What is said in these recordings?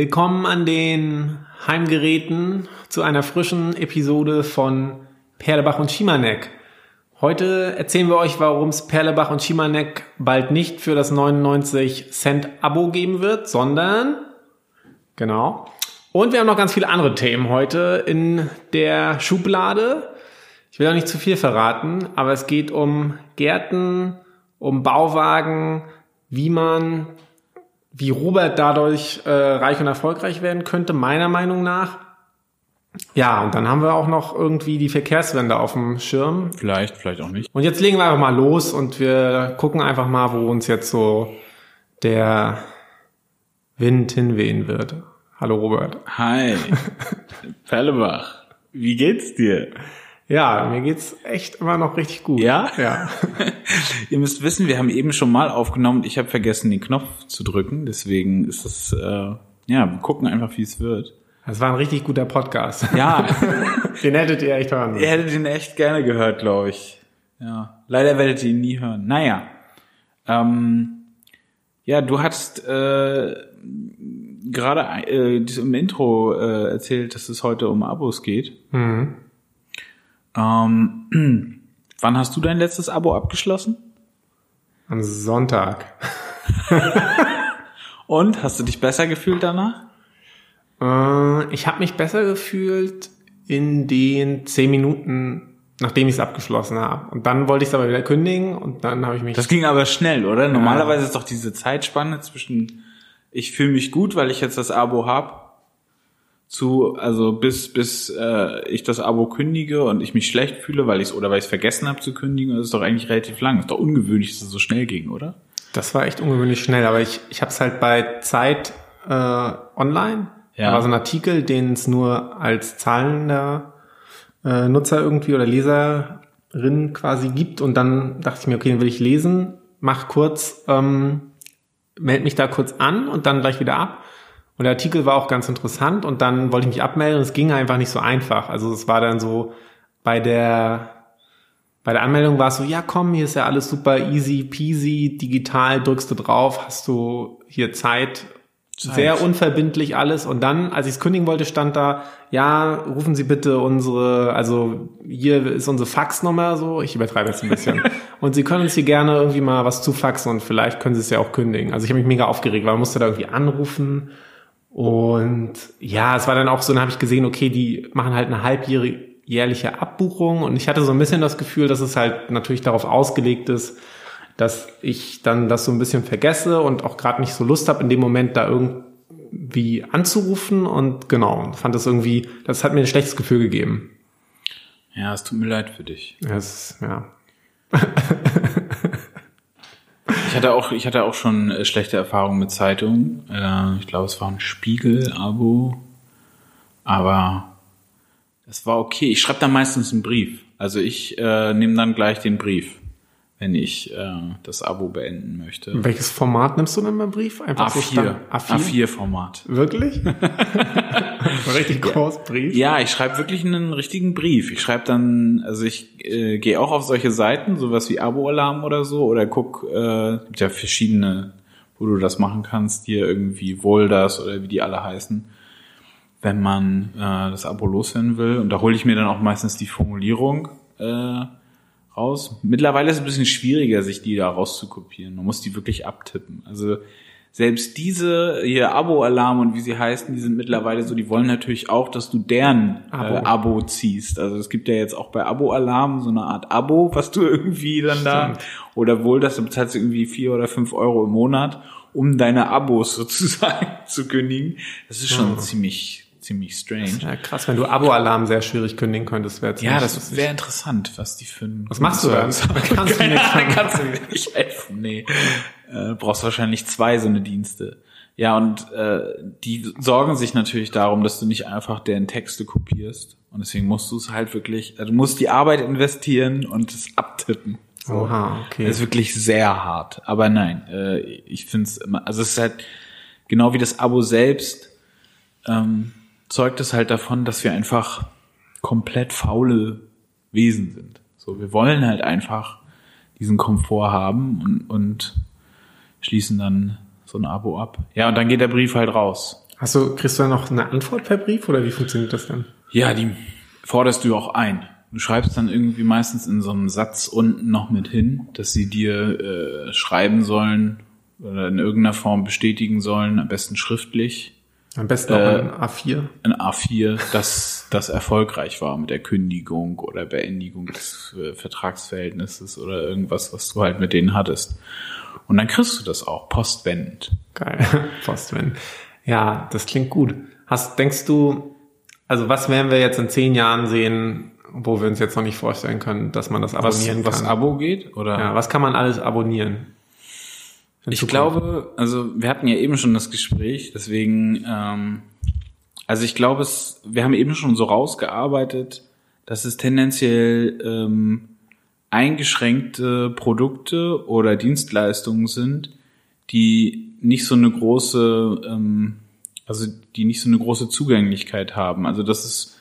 Willkommen an den Heimgeräten zu einer frischen Episode von Perlebach und Schimanek. Heute erzählen wir euch, warum es Perlebach und Schimanek bald nicht für das 99 Cent Abo geben wird, sondern genau. Und wir haben noch ganz viele andere Themen heute in der Schublade. Ich will auch nicht zu viel verraten, aber es geht um Gärten, um Bauwagen, wie man, wie Robert dadurch äh, reich und erfolgreich werden könnte, meiner Meinung nach. Ja, und dann haben wir auch noch irgendwie die Verkehrswende auf dem Schirm. Vielleicht, vielleicht auch nicht. Und jetzt legen wir einfach mal los und wir gucken einfach mal, wo uns jetzt so der Wind hinwehen wird. Hallo Robert. Hi, Perlebach. Wie geht's dir? Ja, mir geht's echt immer noch richtig gut. Ja? Ja. Ihr müsst wissen, wir haben eben schon mal aufgenommen. Ich habe vergessen, den Knopf zu drücken. Deswegen ist es, äh, ja, wir gucken einfach, wie es wird. Das war ein richtig guter Podcast. Ja, Den hättet ihr echt hören ihr hättet ihn echt gerne gehört, glaube ich. Ja, leider werdet ihr ihn nie hören. Naja, ähm, ja, du hast äh, gerade äh, im Intro äh, erzählt, dass es heute um Abos geht. Mhm. Ähm, wann hast du dein letztes Abo abgeschlossen? Am Sonntag. Und hast du dich besser gefühlt danach? Äh, ich habe mich besser gefühlt in den zehn Minuten, nachdem ich es abgeschlossen habe. Und dann wollte ich es aber wieder kündigen und dann habe ich mich. Das ging aber schnell, oder? Normalerweise ist doch diese Zeitspanne zwischen ich fühle mich gut, weil ich jetzt das Abo hab, zu also bis bis äh, ich das Abo kündige und ich mich schlecht fühle, weil ich oder weil ich es vergessen habe zu kündigen, das ist doch eigentlich relativ lang. Ist doch ungewöhnlich, dass es so schnell ging, oder? das war echt ungewöhnlich schnell, aber ich, ich habe es halt bei Zeit äh, online. Ja. Da war so ein Artikel, den es nur als zahlender äh, Nutzer irgendwie oder Leserin quasi gibt. Und dann dachte ich mir, okay, den will ich lesen, mach kurz, ähm, melde mich da kurz an und dann gleich wieder ab. Und der Artikel war auch ganz interessant und dann wollte ich mich abmelden und es ging einfach nicht so einfach. Also es war dann so bei der bei der Anmeldung war es so, ja komm, hier ist ja alles super easy peasy, digital, drückst du drauf, hast du hier Zeit, Zeit. sehr unverbindlich alles. Und dann, als ich es kündigen wollte, stand da, ja, rufen Sie bitte unsere, also hier ist unsere Faxnummer so, ich übertreibe jetzt ein bisschen. und Sie können uns hier gerne irgendwie mal was zufaxen und vielleicht können Sie es ja auch kündigen. Also ich habe mich mega aufgeregt, weil man musste da irgendwie anrufen. Und ja, es war dann auch so, dann habe ich gesehen, okay, die machen halt eine halbjährige jährliche Abbuchung und ich hatte so ein bisschen das Gefühl, dass es halt natürlich darauf ausgelegt ist, dass ich dann das so ein bisschen vergesse und auch gerade nicht so Lust habe, in dem Moment da irgendwie anzurufen und genau, fand das irgendwie, das hat mir ein schlechtes Gefühl gegeben. Ja, es tut mir leid für dich. Das, ja. Ich hatte auch, ich hatte auch schon äh, schlechte Erfahrungen mit Zeitungen. Äh, ich glaube, es war ein Spiegel-Abo, aber es war okay. Ich schreibe dann meistens einen Brief. Also ich äh, nehme dann gleich den Brief, wenn ich äh, das Abo beenden möchte. Welches Format nimmst du denn beim Brief? Einfach so A4, Stand- A4? A4-Format. Wirklich? Richtig groß Brief? Ja, ich schreibe wirklich einen richtigen Brief. Ich schreibe dann, also ich äh, gehe auch auf solche Seiten, sowas wie Abo-Alarm oder so, oder guck, äh, gibt ja verschiedene, wo du das machen kannst, hier irgendwie Wolders oder wie die alle heißen, wenn man äh, das Abo loswerden will. Und da hole ich mir dann auch meistens die Formulierung äh, raus. Mittlerweile ist es ein bisschen schwieriger, sich die da rauszukopieren. Man muss die wirklich abtippen. Also selbst diese hier Abo-Alarm und wie sie heißen, die sind mittlerweile so, die wollen natürlich auch, dass du deren Abo. Äh, Abo ziehst. Also es gibt ja jetzt auch bei Abo-Alarm so eine Art Abo, was du irgendwie dann da, oder wohl, dass du bezahlst irgendwie vier oder fünf Euro im Monat, um deine Abos sozusagen zu kündigen. Das ist schon ziemlich, ziemlich strange. Ja, krass, wenn du Abo-Alarm sehr schwierig kündigen könntest, wäre Ja, das wäre interessant, was die für ein Was machst du da? Kannst du machen. kannst du mir nicht helfen. Nee. Äh, brauchst wahrscheinlich zwei so eine Dienste. Ja, und äh, die sorgen sich natürlich darum, dass du nicht einfach deren Texte kopierst. Und deswegen musst du es halt wirklich, also du musst die Arbeit investieren und es abtippen. So. Oha, okay. Das ist wirklich sehr hart. Aber nein, äh, ich finde es immer, also es ist halt genau wie das Abo selbst, ähm, zeugt es halt davon, dass wir einfach komplett faule Wesen sind. So, wir wollen halt einfach diesen Komfort haben und, und schließen dann so ein Abo ab. Ja, und dann geht der Brief halt raus. Hast du, kriegst du da noch eine Antwort per Brief oder wie funktioniert das dann? Ja, die forderst du auch ein. Du schreibst dann irgendwie meistens in so einem Satz unten noch mit hin, dass sie dir äh, schreiben sollen oder in irgendeiner Form bestätigen sollen, am besten schriftlich, Am besten auch Äh, ein A4. in A4, dass das erfolgreich war mit der Kündigung oder Beendigung des äh, Vertragsverhältnisses oder irgendwas, was du halt mit denen hattest. Und dann kriegst du das auch postwendend. Geil. Postman. Ja, das klingt gut. Hast, denkst du, also was werden wir jetzt in zehn Jahren sehen, wo wir uns jetzt noch nicht vorstellen können, dass man das Was, abonnieren was kann? Abo geht? Oder? ja, was kann man alles abonnieren? Ich Zukunft? glaube, also wir hatten ja eben schon das Gespräch, deswegen, ähm, also ich glaube, es, wir haben eben schon so rausgearbeitet, dass es tendenziell ähm, eingeschränkte Produkte oder Dienstleistungen sind, die nicht so eine große, ähm, also die nicht so eine große Zugänglichkeit haben. Also das ist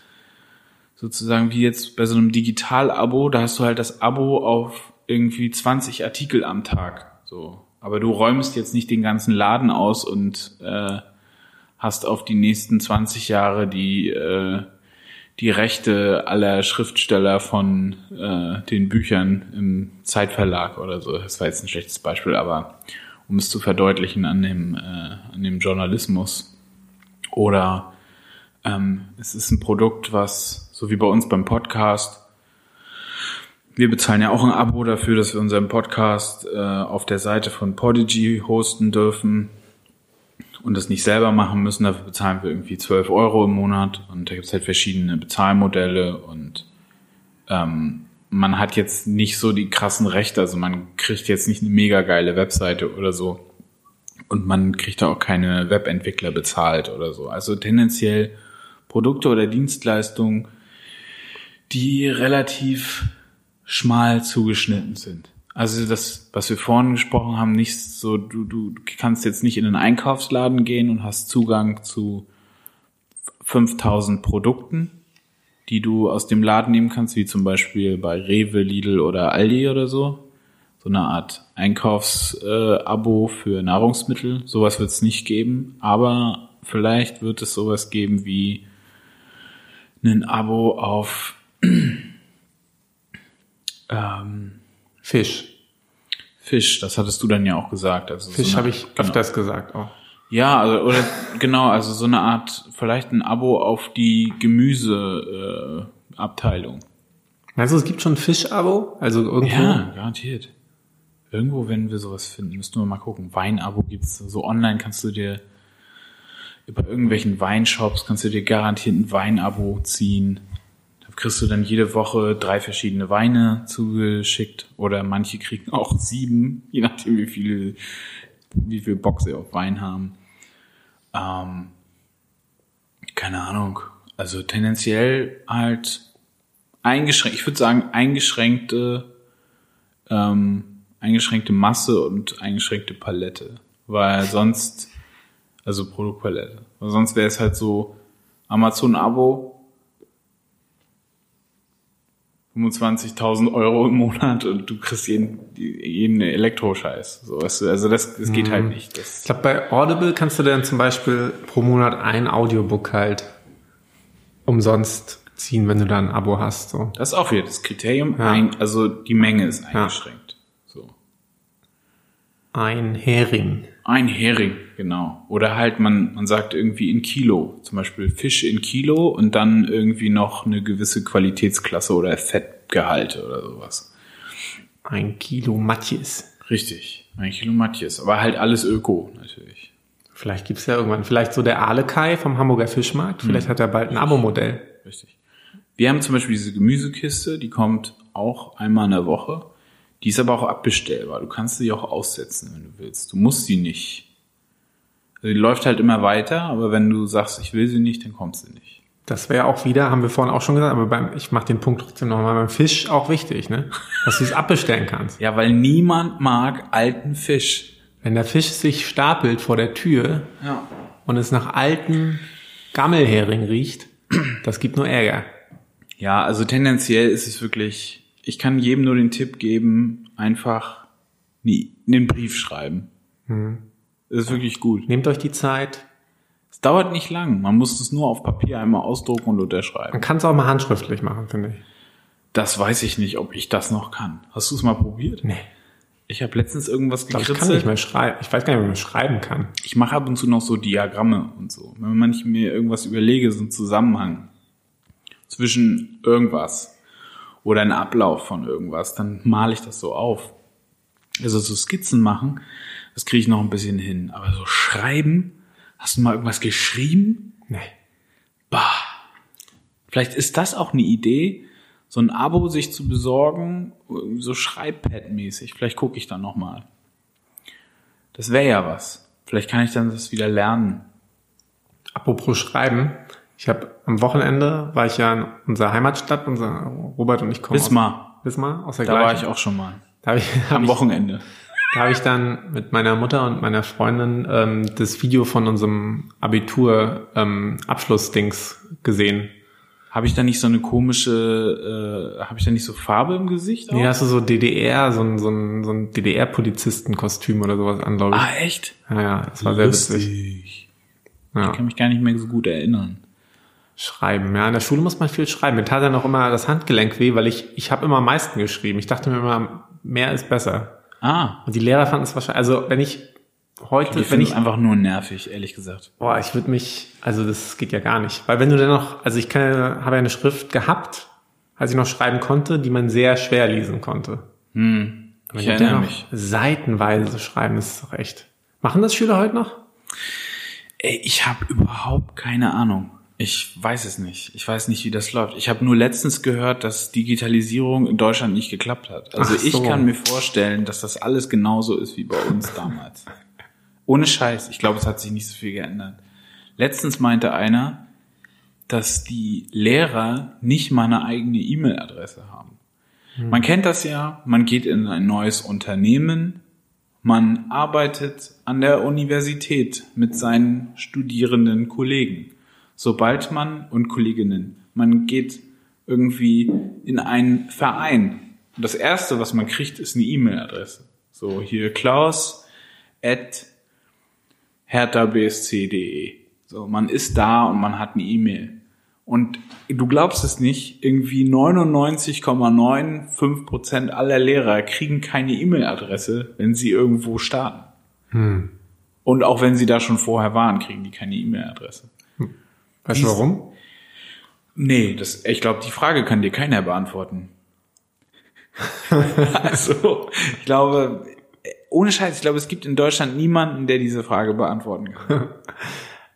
sozusagen wie jetzt bei so einem Digital-Abo, da hast du halt das Abo auf irgendwie 20 Artikel am Tag. So. Aber du räumst jetzt nicht den ganzen Laden aus und äh, hast auf die nächsten 20 Jahre die, äh, die Rechte aller Schriftsteller von äh, den Büchern im Zeitverlag oder so. Das war jetzt ein schlechtes Beispiel, aber um es zu verdeutlichen an dem, äh, an dem Journalismus. Oder ähm, es ist ein Produkt, was, so wie bei uns beim Podcast, wir bezahlen ja auch ein Abo dafür, dass wir unseren Podcast äh, auf der Seite von Podigy hosten dürfen und das nicht selber machen müssen. Dafür bezahlen wir irgendwie 12 Euro im Monat und da gibt es halt verschiedene Bezahlmodelle und ähm, man hat jetzt nicht so die krassen Rechte, also man kriegt jetzt nicht eine mega geile Webseite oder so und man kriegt da auch keine Webentwickler bezahlt oder so. Also tendenziell Produkte oder Dienstleistungen, die relativ schmal zugeschnitten sind. Also das, was wir vorhin gesprochen haben, nicht so, du, du kannst jetzt nicht in einen Einkaufsladen gehen und hast Zugang zu 5000 Produkten, die du aus dem Laden nehmen kannst, wie zum Beispiel bei Rewe, Lidl oder Aldi oder so. So eine Art Einkaufsabo für Nahrungsmittel. Sowas wird es nicht geben, aber vielleicht wird es sowas geben wie ein Abo auf ähm, Fisch. Fisch, das hattest du dann ja auch gesagt. Also Fisch so habe ich genau. öfters gesagt auch. Ja, also, oder genau, also so eine Art, vielleicht ein Abo auf die Gemüseabteilung. Äh, du, es gibt schon Fisch-Abo? Also irgendwo? ja, garantiert. Irgendwo werden wir sowas finden, müssten wir mal gucken. Weinabo gibt's so online kannst du dir über irgendwelchen Weinshops kannst du dir garantiert ein Weinabo ziehen. Kriegst du dann jede Woche drei verschiedene Weine zugeschickt oder manche kriegen auch sieben, je nachdem wie viel wie viel Bock sie auf Wein haben. Ähm, keine Ahnung. Also tendenziell halt eingeschränkt, ich würde sagen eingeschränkte ähm, eingeschränkte Masse und eingeschränkte Palette, weil sonst also Produktpalette, sonst wäre es halt so Amazon Abo 25.000 Euro im Monat und du kriegst jeden, jeden Elektroscheiß. So, weißt du, also das, das geht halt nicht. Ich Das, glaube, bei Audible kannst du dann zum Beispiel pro Monat ein Audiobook halt umsonst ziehen, wenn du da ein Abo hast. So. das ist auch wieder das Kriterium. Ja. Ein, also die Menge ist eingeschränkt. So. Ein Hering. Ein Hering, genau. Oder halt man, man sagt irgendwie in Kilo. Zum Beispiel Fisch in Kilo und dann irgendwie noch eine gewisse Qualitätsklasse oder Fettgehalte oder sowas. Ein Kilo Matjes. Richtig. Ein Kilo Matjes. Aber halt alles Öko, natürlich. Vielleicht gibt's ja irgendwann, vielleicht so der Alekai vom Hamburger Fischmarkt. Vielleicht hat er bald ein Abo-Modell. Richtig. Wir haben zum Beispiel diese Gemüsekiste, die kommt auch einmal in der Woche. Die ist aber auch abbestellbar. Du kannst sie auch aussetzen, wenn du willst. Du musst sie nicht. Also die läuft halt immer weiter, aber wenn du sagst, ich will sie nicht, dann kommt sie nicht. Das wäre auch wieder, haben wir vorhin auch schon gesagt, aber beim, ich mache den Punkt trotzdem nochmal, beim Fisch auch wichtig, ne? Dass du es abbestellen kannst. Ja, weil niemand mag alten Fisch. Wenn der Fisch sich stapelt vor der Tür Ja. und es nach alten Gammelhering riecht, das gibt nur Ärger. Ja, also tendenziell ist es wirklich, ich kann jedem nur den Tipp geben, einfach nie, einen Brief schreiben. Das ist wirklich gut. Nehmt euch die Zeit. Es dauert nicht lang. Man muss es nur auf Papier einmal ausdrucken und unterschreiben. Man kann es auch mal handschriftlich machen, finde ich. Das weiß ich nicht, ob ich das noch kann. Hast du es mal probiert? Nee. Ich habe letztens irgendwas glaube, ich kann gekritzelt. nicht mehr schreiben. Ich weiß gar nicht, wie man schreiben kann. Ich mache ab und zu noch so Diagramme und so. Wenn manch mir irgendwas überlege, so ein Zusammenhang zwischen irgendwas oder ein Ablauf von irgendwas, dann male ich das so auf. Also so Skizzen machen, das kriege ich noch ein bisschen hin. Aber so schreiben, hast du mal irgendwas geschrieben? Nee. Bah. Vielleicht ist das auch eine Idee, so ein Abo sich zu besorgen, so Schreibpad-mäßig. Vielleicht gucke ich dann noch mal. Das wäre ja was. Vielleicht kann ich dann das wieder lernen. Apropos Schreiben. Ich habe am Wochenende war ich ja in unserer Heimatstadt, unser Robert und ich kommen Wismar, aus Wismar, aus der da war ich auch schon mal. Da habe ich, hab Am ich, Wochenende. da hab ich dann mit meiner Mutter und meiner Freundin ähm, das Video von unserem Abitur ähm, Abschlussdings gesehen. Habe ich da nicht so eine komische, äh, habe ich da nicht so Farbe im Gesicht? Auch? Nee, hast du so DDR, so ein, so ein, so ein DDR-Polizistenkostüm oder sowas an, glaube ich. ah, echt? Ja, ja, das war sehr witzig. Lustig. Ja. Ich kann mich gar nicht mehr so gut erinnern. Schreiben, ja. In der Schule muss man viel schreiben. Mir tat dann auch immer das Handgelenk weh, weil ich, ich habe immer am meisten geschrieben. Ich dachte mir immer, mehr ist besser. Ah, Und die Lehrer fanden es wahrscheinlich, also wenn ich heute, ich wenn ich, einfach nur nervig, ehrlich gesagt. boah, ich würde mich, also das geht ja gar nicht. Weil wenn du dann noch, also ich kann, habe ja eine Schrift gehabt, als ich noch schreiben konnte, die man sehr schwer lesen konnte. Hm. Wenn Ich erinnere mich. noch seitenweise schreiben, ist doch echt. Machen das Schüler heute noch? Ey, ich habe überhaupt keine Ahnung. Ich weiß es nicht. Ich weiß nicht, wie das läuft. Ich habe nur letztens gehört, dass Digitalisierung in Deutschland nicht geklappt hat. Also so. ich kann mir vorstellen, dass das alles genauso ist wie bei uns damals. Ohne Scheiß. Ich glaube, es hat sich nicht so viel geändert. Letztens meinte einer, dass die Lehrer nicht mal eine eigene E-Mail-Adresse haben. Man kennt das ja, man geht in ein neues Unternehmen, man arbeitet an der Universität mit seinen studierenden Kollegen. Sobald man und Kolleginnen, man geht irgendwie in einen Verein. Und das erste, was man kriegt, ist eine E-Mail-Adresse. So hier Klaus at herthabsc.de. So, man ist da und man hat eine E-Mail. Und du glaubst es nicht, irgendwie 99,95 Prozent aller Lehrer kriegen keine E-Mail-Adresse, wenn sie irgendwo starten. Und auch wenn sie da schon vorher waren, kriegen die keine E-Mail-Adresse. Weißt du warum? Nee, das, ich glaube, die Frage kann dir keiner beantworten. also, ich glaube, ohne Scheiß, ich glaube, es gibt in Deutschland niemanden, der diese Frage beantworten kann.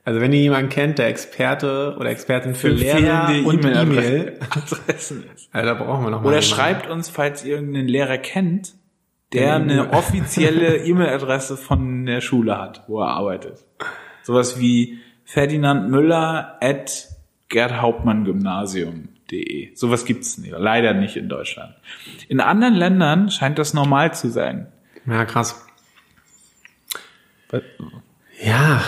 Also wenn ihr jemanden kennt, der Experte oder Expertin für, Lehrer fehlende und E-Mail, E-Mail-Adressen ist. also da brauchen wir noch mal Oder jemanden. schreibt uns, falls ihr irgendeinen Lehrer kennt, Der eine offizielle E-Mail-Adresse von der Schule hat, wo er arbeitet. Sowas wie Ferdinand Müller at gerthauptmann-gymnasium.de. Sowas gibt's nicht, leider nicht in Deutschland. In anderen Ländern scheint das normal zu sein. Ja, krass. Ja,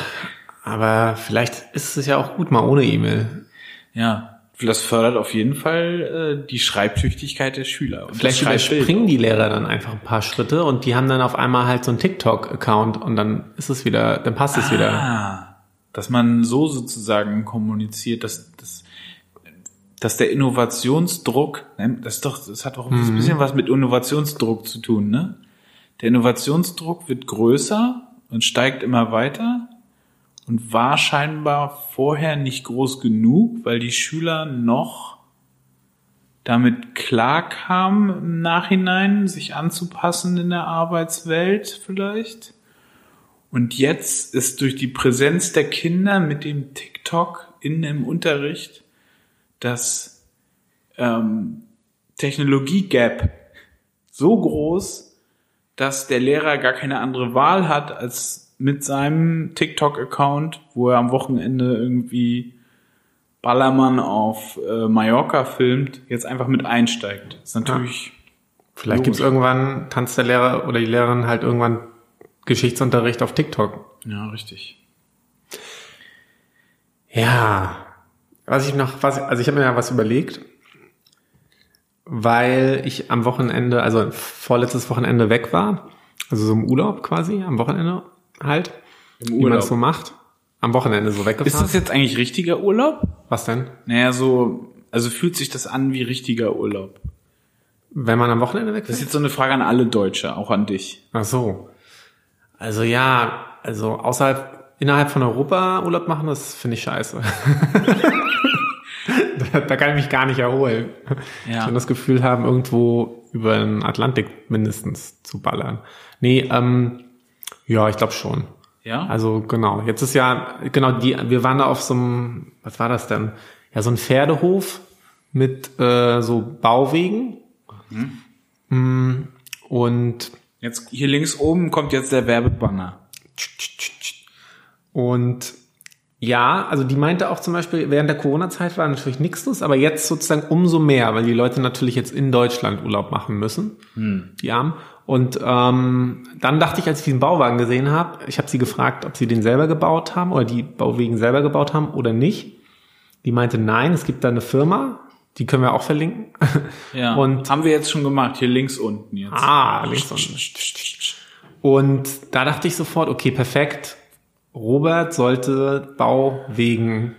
aber vielleicht ist es ja auch gut mal ohne E-Mail. Ja, das fördert auf jeden Fall äh, die Schreibtüchtigkeit der Schüler. Und Vielleicht überspringen die Lehrer dann einfach ein paar Schritte und die haben dann auf einmal halt so einen TikTok-Account und dann ist es wieder, dann passt es wieder. Dass man so sozusagen kommuniziert, dass, dass, dass der Innovationsdruck, ne, das ist doch, das hat doch Mhm. ein bisschen was mit Innovationsdruck zu tun, ne? Der Innovationsdruck wird größer und steigt immer weiter und war scheinbar vorher nicht groß genug, weil die Schüler noch damit klarkamen, im Nachhinein sich anzupassen in der Arbeitswelt vielleicht. Und jetzt ist durch die Präsenz der Kinder mit dem TikTok in im Unterricht das ähm, Technologie-Gap so groß, dass der Lehrer gar keine andere Wahl hat, als mit seinem TikTok-Account, wo er am Wochenende irgendwie Ballermann auf äh, Mallorca filmt, jetzt einfach mit einsteigt. Das ist natürlich Vielleicht gibt's irgendwann, tanzt der Lehrer oder die Lehrerin halt irgendwann Geschichtsunterricht auf TikTok. ja richtig. Ja, was ich noch, was, also ich habe mir ja was überlegt, weil ich am Wochenende, also vorletztes Wochenende weg war, also so im Urlaub quasi, am Wochenende halt, Im wie man Urlaub. es so macht. am Wochenende so weggefahren. Ist das jetzt eigentlich richtiger Urlaub? Was denn? Naja, so, also fühlt sich das an wie richtiger Urlaub? Wenn man am Wochenende Das wegfährt? ist jetzt so eine Frage an alle Deutsche, auch an dich. Ach so. Also ja, also außerhalb, innerhalb von Europa Urlaub machen, das finde ich scheiße. da, da kann ich mich gar nicht erholen. Ja. Ich will das Gefühl haben, irgendwo über den Atlantik mindestens zu ballern. Nee, ähm, ja, ich glaube schon. Ja? Also genau, jetzt ist ja, genau, die, wir waren da auf so einem, was war das denn? Ja, so ein Pferdehof mit äh, so Bauwegen. Mm, Und Jetzt hier links oben kommt jetzt der Werbebanner. Und ja, also die meinte auch zum Beispiel, während der Corona-Zeit war natürlich nichts los, aber jetzt sozusagen umso mehr, weil die Leute natürlich jetzt in Deutschland Urlaub machen müssen, die Armen. Und ähm, dann dachte ich, als ich diesen Bauwagen gesehen habe, ich habe sie gefragt, ob sie den selber gebaut haben oder die Bauwegen selber gebaut haben oder nicht. Die meinte, nein, es gibt da eine Firma, die können wir auch verlinken. Ja. Und haben wir jetzt schon gemacht, hier links unten jetzt. Ah, links unten. Und da dachte ich sofort, okay, perfekt. Robert sollte Bauwegen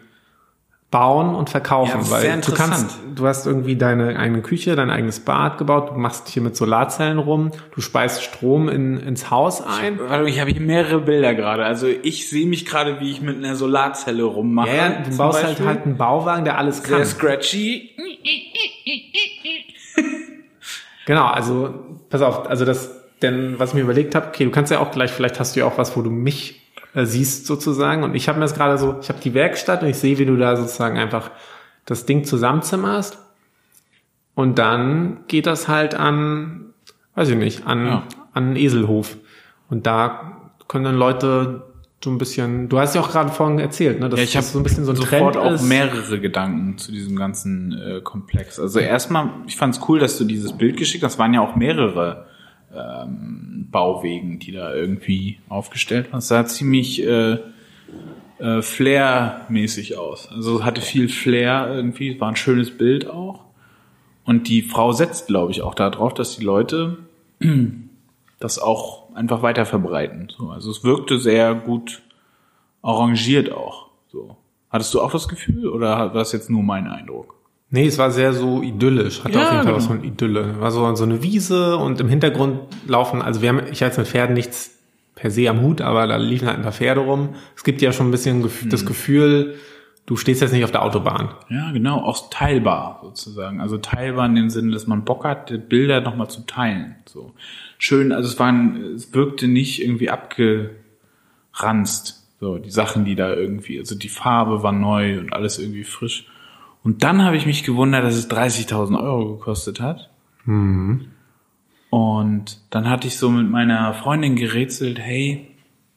bauen und verkaufen, Ja, weil sehr du kannst, du hast irgendwie deine eigene Küche, dein eigenes Bad gebaut, du machst hier mit Solarzellen rum, du speist Strom in, ins Haus ein. Warte, ich habe hier mehrere Bilder gerade. Also ich sehe mich gerade, wie ich mit einer Solarzelle rummache. Ja, ja, du baust Beispiel. halt halt einen Bauwagen, der alles sehr kann. scratchy. Genau, also pass auf, also das, denn was ich mir überlegt habe, okay, du kannst ja auch gleich, vielleicht hast du ja auch was, wo du mich äh, siehst sozusagen. Und ich habe mir das gerade so, ich habe die Werkstatt und ich sehe, wie du da sozusagen einfach das Ding zusammenzimmerst. Und dann geht das halt an, weiß ich nicht, an, Ja. an einen Eselhof. Und da können dann Leute so ein bisschen, du hast ja auch gerade vorhin erzählt, ne, dass Ja, ich habe das so ein bisschen so ein sofort Trend auch ist. mehrere Gedanken zu diesem ganzen äh, Komplex. Also erstmal, ich fand es cool, dass du dieses Bild geschickt hast. Waren ja auch mehrere ähm, Bauwegen, die da irgendwie aufgestellt waren. Es sah ziemlich äh, äh, Flair-mäßig aus. Also es hatte viel Flair irgendwie, war ein schönes Bild auch. Und die Frau setzt, glaube ich, auch darauf, dass die Leute das auch einfach weiter verbreiten. So, also es wirkte sehr gut arrangiert auch. So. Hattest du auch das Gefühl oder war das jetzt nur mein Eindruck? Nee, es war sehr so idyllisch. Hatte Ja, auf jeden Fall genau. was von Idylle. War so, so eine Wiese und im Hintergrund laufen, also wir haben, ich hatte jetzt mit Pferden nichts per se am Hut, aber da liefen halt ein paar Pferde rum. Es gibt ja schon ein bisschen gef- das Mhm. Gefühl, du stehst jetzt nicht auf der Autobahn. Ja, genau, auch teilbar sozusagen. Also teilbar in dem Sinne, dass man Bock hat, die Bilder nochmal zu teilen. So schön, also es waren, es wirkte nicht irgendwie abgeranzt. So die Sachen, die da irgendwie, also die Farbe war neu und alles irgendwie frisch. Und dann habe ich mich gewundert, dass es 30.000 Euro gekostet hat. Und dann hatte ich so mit meiner Freundin gerätselt, hey,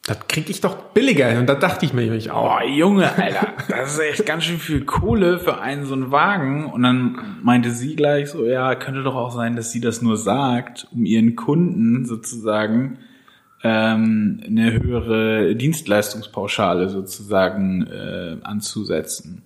Das krieg ich doch billiger. Und da dachte ich mir. Boah, Junge, Alter, das ist echt ganz schön viel Kohle für einen so einen Wagen. Und dann meinte sie gleich so, ja, könnte doch auch sein, dass sie das nur sagt, um ihren Kunden sozusagen ähm, eine höhere Dienstleistungspauschale sozusagen äh, anzusetzen.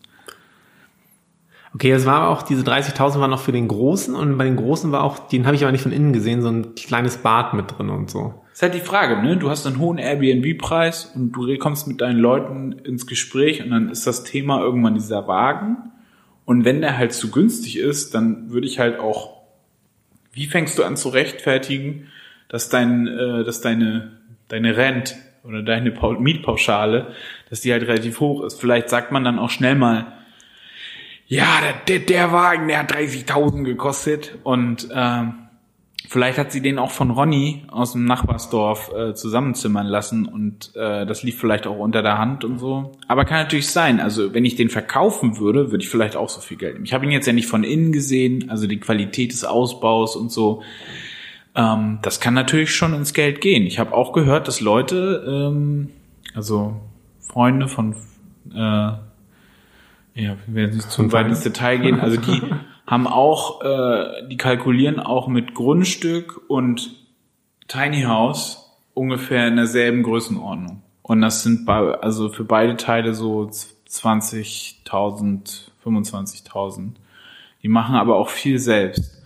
Okay, es war auch, diese 30.000 waren noch für den Großen und bei den Großen war auch, den habe ich aber nicht von innen gesehen, so ein kleines Bad mit drin und so. ist halt die Frage, ne? Du hast einen hohen Airbnb-Preis und du kommst mit deinen Leuten ins Gespräch und dann ist das Thema irgendwann dieser Wagen. Und wenn der halt zu günstig ist, dann würde ich halt auch, wie fängst du an zu rechtfertigen, dass dein, äh, dass deine, deine Rent oder deine Pau- Mietpauschale, dass die halt relativ hoch ist. Vielleicht sagt man dann auch schnell mal, ja, der, der, der Wagen, der hat 30.000 gekostet und ähm, Vielleicht hat sie den auch von Ronny aus dem Nachbarsdorf äh, zusammenzimmern lassen und äh, das lief vielleicht auch unter der Hand und so. Aber kann natürlich sein. Also wenn ich den verkaufen würde, würde ich vielleicht auch so viel Geld nehmen. Ich habe ihn jetzt ja nicht von innen gesehen, also die Qualität des Ausbaus und so. Ähm, das kann natürlich schon ins Geld gehen. Ich habe auch gehört, dass Leute, ähm, also Freunde von, äh, ja, wir werden nicht zu weit ins Detail gehen. Also die haben auch, äh, die kalkulieren auch mit Grundstück und Tiny House ungefähr in derselben Größenordnung. Und das sind bei, also für beide Teile so 20.000, 25.000. Die machen aber auch viel selbst.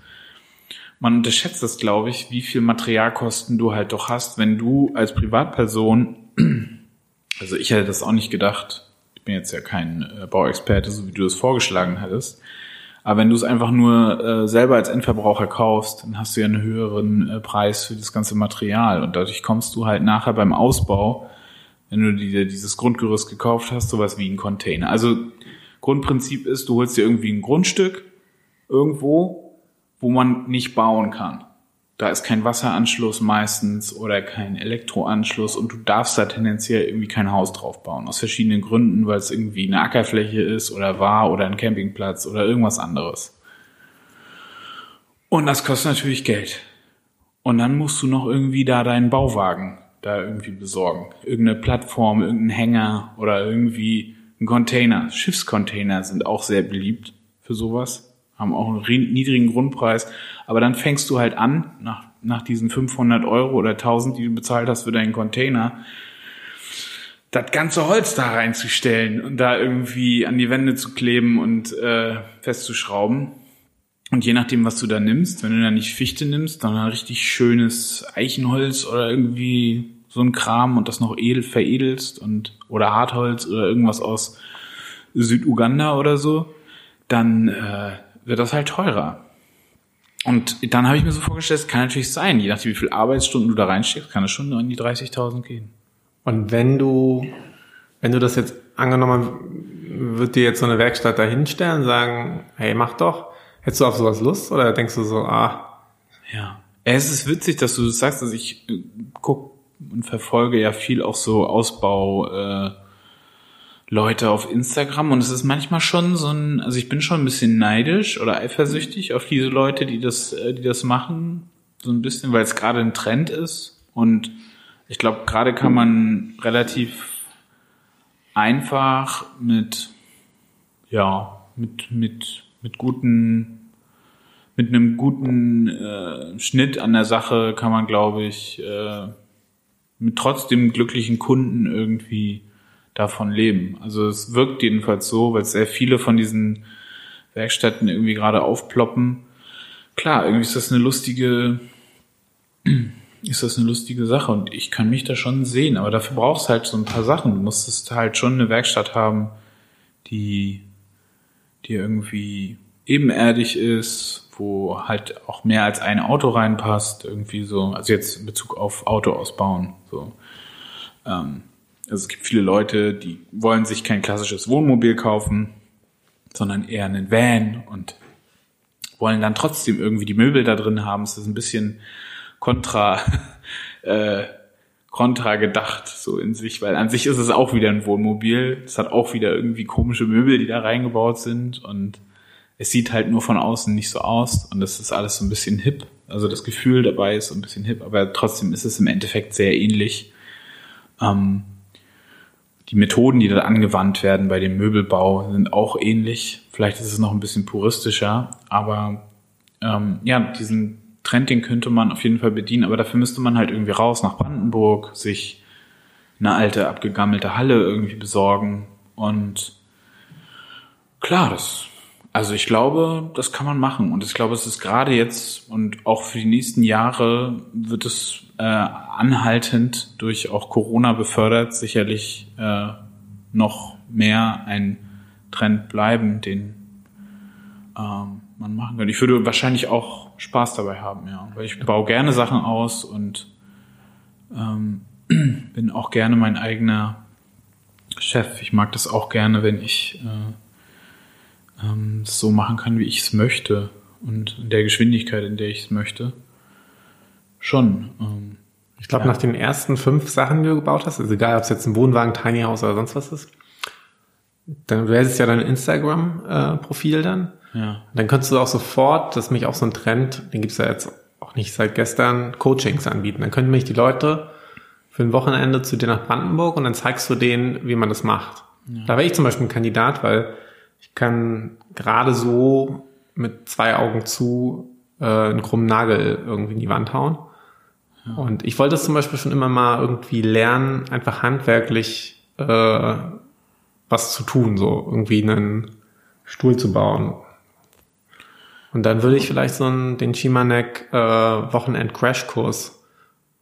Man unterschätzt das, glaube ich, wie viel Materialkosten du halt doch hast, wenn du als Privatperson Also ich hätte das auch nicht gedacht. Ich bin jetzt ja kein äh, Bauexperte, so wie du es vorgeschlagen hättest. Aber wenn du es einfach nur äh, selber als Endverbraucher kaufst, dann hast du ja einen höheren äh, Preis für das ganze Material. Und dadurch kommst du halt nachher beim Ausbau, wenn du dir dieses Grundgerüst gekauft hast, sowas wie ein Container. Also Grundprinzip ist, du holst dir irgendwie ein Grundstück irgendwo, wo man nicht bauen kann. Da ist kein Wasseranschluss meistens oder kein Elektroanschluss und du darfst da tendenziell irgendwie kein Haus drauf bauen. Aus verschiedenen Gründen, weil es irgendwie eine Ackerfläche ist oder war oder ein Campingplatz oder irgendwas anderes. Und das kostet natürlich Geld. Und dann musst du noch irgendwie da deinen Bauwagen da irgendwie besorgen. Irgendeine Plattform, irgendein Hänger oder irgendwie ein Container. Schiffscontainer sind auch sehr beliebt für sowas haben auch einen niedrigen Grundpreis. Aber dann fängst du halt an, nach, nach diesen 500 Euro oder 1000, die du bezahlt hast für deinen Container, das ganze Holz da reinzustellen und da irgendwie an die Wände zu kleben und äh, festzuschrauben. Und je nachdem, was du da nimmst, wenn du da nicht Fichte nimmst, dann ein richtig schönes Eichenholz oder irgendwie so ein Kram und das noch edel veredelst und oder Hartholz oder irgendwas aus Süduganda oder so, dann äh, wird das halt teurer. Und dann habe ich mir so vorgestellt, es kann natürlich sein, je nachdem, wie viel Arbeitsstunden du da reinsteckst, kann es schon in die 30.000 gehen. Und wenn du, wenn du das jetzt angenommen, wird dir jetzt so eine Werkstatt dahinstellen, sagen, hey, mach doch, hättest du auf sowas Lust oder denkst du so, ah. Ja. Es ist witzig, dass du das sagst, dass ich äh, guck und verfolge ja viel auch so Ausbau, äh, Leute auf Instagram und es ist manchmal schon so ein, also ich bin schon ein bisschen neidisch oder eifersüchtig auf diese Leute, die das, äh, die das machen, so ein bisschen, weil es gerade ein Trend ist. Und ich glaube, gerade kann man relativ einfach mit, ja, mit, mit, mit guten, mit einem guten äh, Schnitt an der Sache kann man, glaube ich, äh, mit trotzdem glücklichen Kunden irgendwie davon leben. Also es wirkt jedenfalls so, weil sehr viele von diesen Werkstätten irgendwie gerade aufploppen. Klar, irgendwie ist das eine lustige, ist das eine lustige Sache und ich kann mich da schon sehen, aber dafür brauchst du halt so ein paar Sachen. Du musstest halt schon eine Werkstatt haben, die, die irgendwie ebenerdig ist, wo halt auch mehr als ein Auto reinpasst, irgendwie so, also jetzt in Bezug auf Auto ausbauen, so. Ähm, also es gibt viele Leute, die wollen sich kein klassisches Wohnmobil kaufen, sondern eher einen Van und wollen dann trotzdem irgendwie die Möbel da drin haben. Es ist ein bisschen kontra, äh, kontra gedacht so in sich, weil an sich ist es auch wieder ein Wohnmobil. Es hat auch wieder irgendwie komische Möbel, die da reingebaut sind und es sieht halt nur von außen nicht so aus und das ist alles so ein bisschen hip. Also das Gefühl dabei ist so ein bisschen hip, aber trotzdem ist es im Endeffekt sehr ähnlich. Ähm, die Methoden, die da angewandt werden bei dem Möbelbau, sind auch ähnlich. Vielleicht ist es noch ein bisschen puristischer, aber ähm, ja, diesen Trend, den könnte man auf jeden Fall bedienen, aber dafür müsste man halt irgendwie raus nach Brandenburg, sich eine alte, abgegammelte Halle irgendwie besorgen und klar, das also ich glaube, das kann man machen. Und ich glaube, es ist gerade jetzt und auch für die nächsten Jahre wird es äh, anhaltend durch auch Corona befördert sicherlich äh, noch mehr ein Trend bleiben, den ähm, man machen könnte. Ich würde wahrscheinlich auch Spaß dabei haben, ja. Weil ich baue gerne Sachen aus und ähm, bin auch gerne mein eigener Chef. Ich mag das auch gerne, wenn ich äh, ähm, so machen kann, wie ich es möchte und in der Geschwindigkeit, in der ich es möchte. Schon. Ähm, ich glaube, ja. nach den ersten fünf Sachen, die du gebaut hast, also egal, ob es jetzt ein Wohnwagen, Tiny House oder sonst was ist, dann wäre es ja dein Instagram-Profil dann. Ja. Dann könntest du auch sofort, das ist nämlich auch so ein Trend, den gibt's ja jetzt auch nicht seit gestern, Coachings anbieten. Dann könnten mich die Leute für ein Wochenende zu dir nach Brandenburg und dann zeigst du denen, wie man das macht. Ja. Da wäre ich zum Beispiel ein Kandidat, weil kann gerade so mit zwei Augen zu äh, einen krummen Nagel irgendwie in die Wand hauen. Ja. Und ich wollte es zum Beispiel schon immer mal irgendwie lernen, einfach handwerklich äh, was zu tun, so irgendwie einen Stuhl zu bauen. Und dann würde ich vielleicht so einen, den Shimanek äh, Wochenend Crashkurs.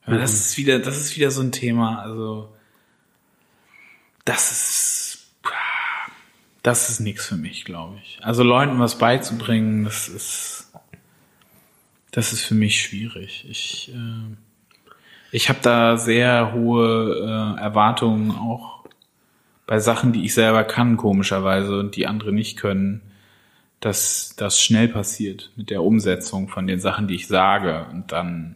Ja, das ist wieder, das ist wieder so ein Thema. Also das ist, das ist nichts für mich, glaube ich. Also Leuten was beizubringen, das ist, das ist für mich schwierig. Ich, äh, ich habe da sehr hohe äh, Erwartungen auch bei Sachen, die ich selber kann, komischerweise, und die andere nicht können, dass das schnell passiert mit der Umsetzung von den Sachen, die ich sage. Und dann,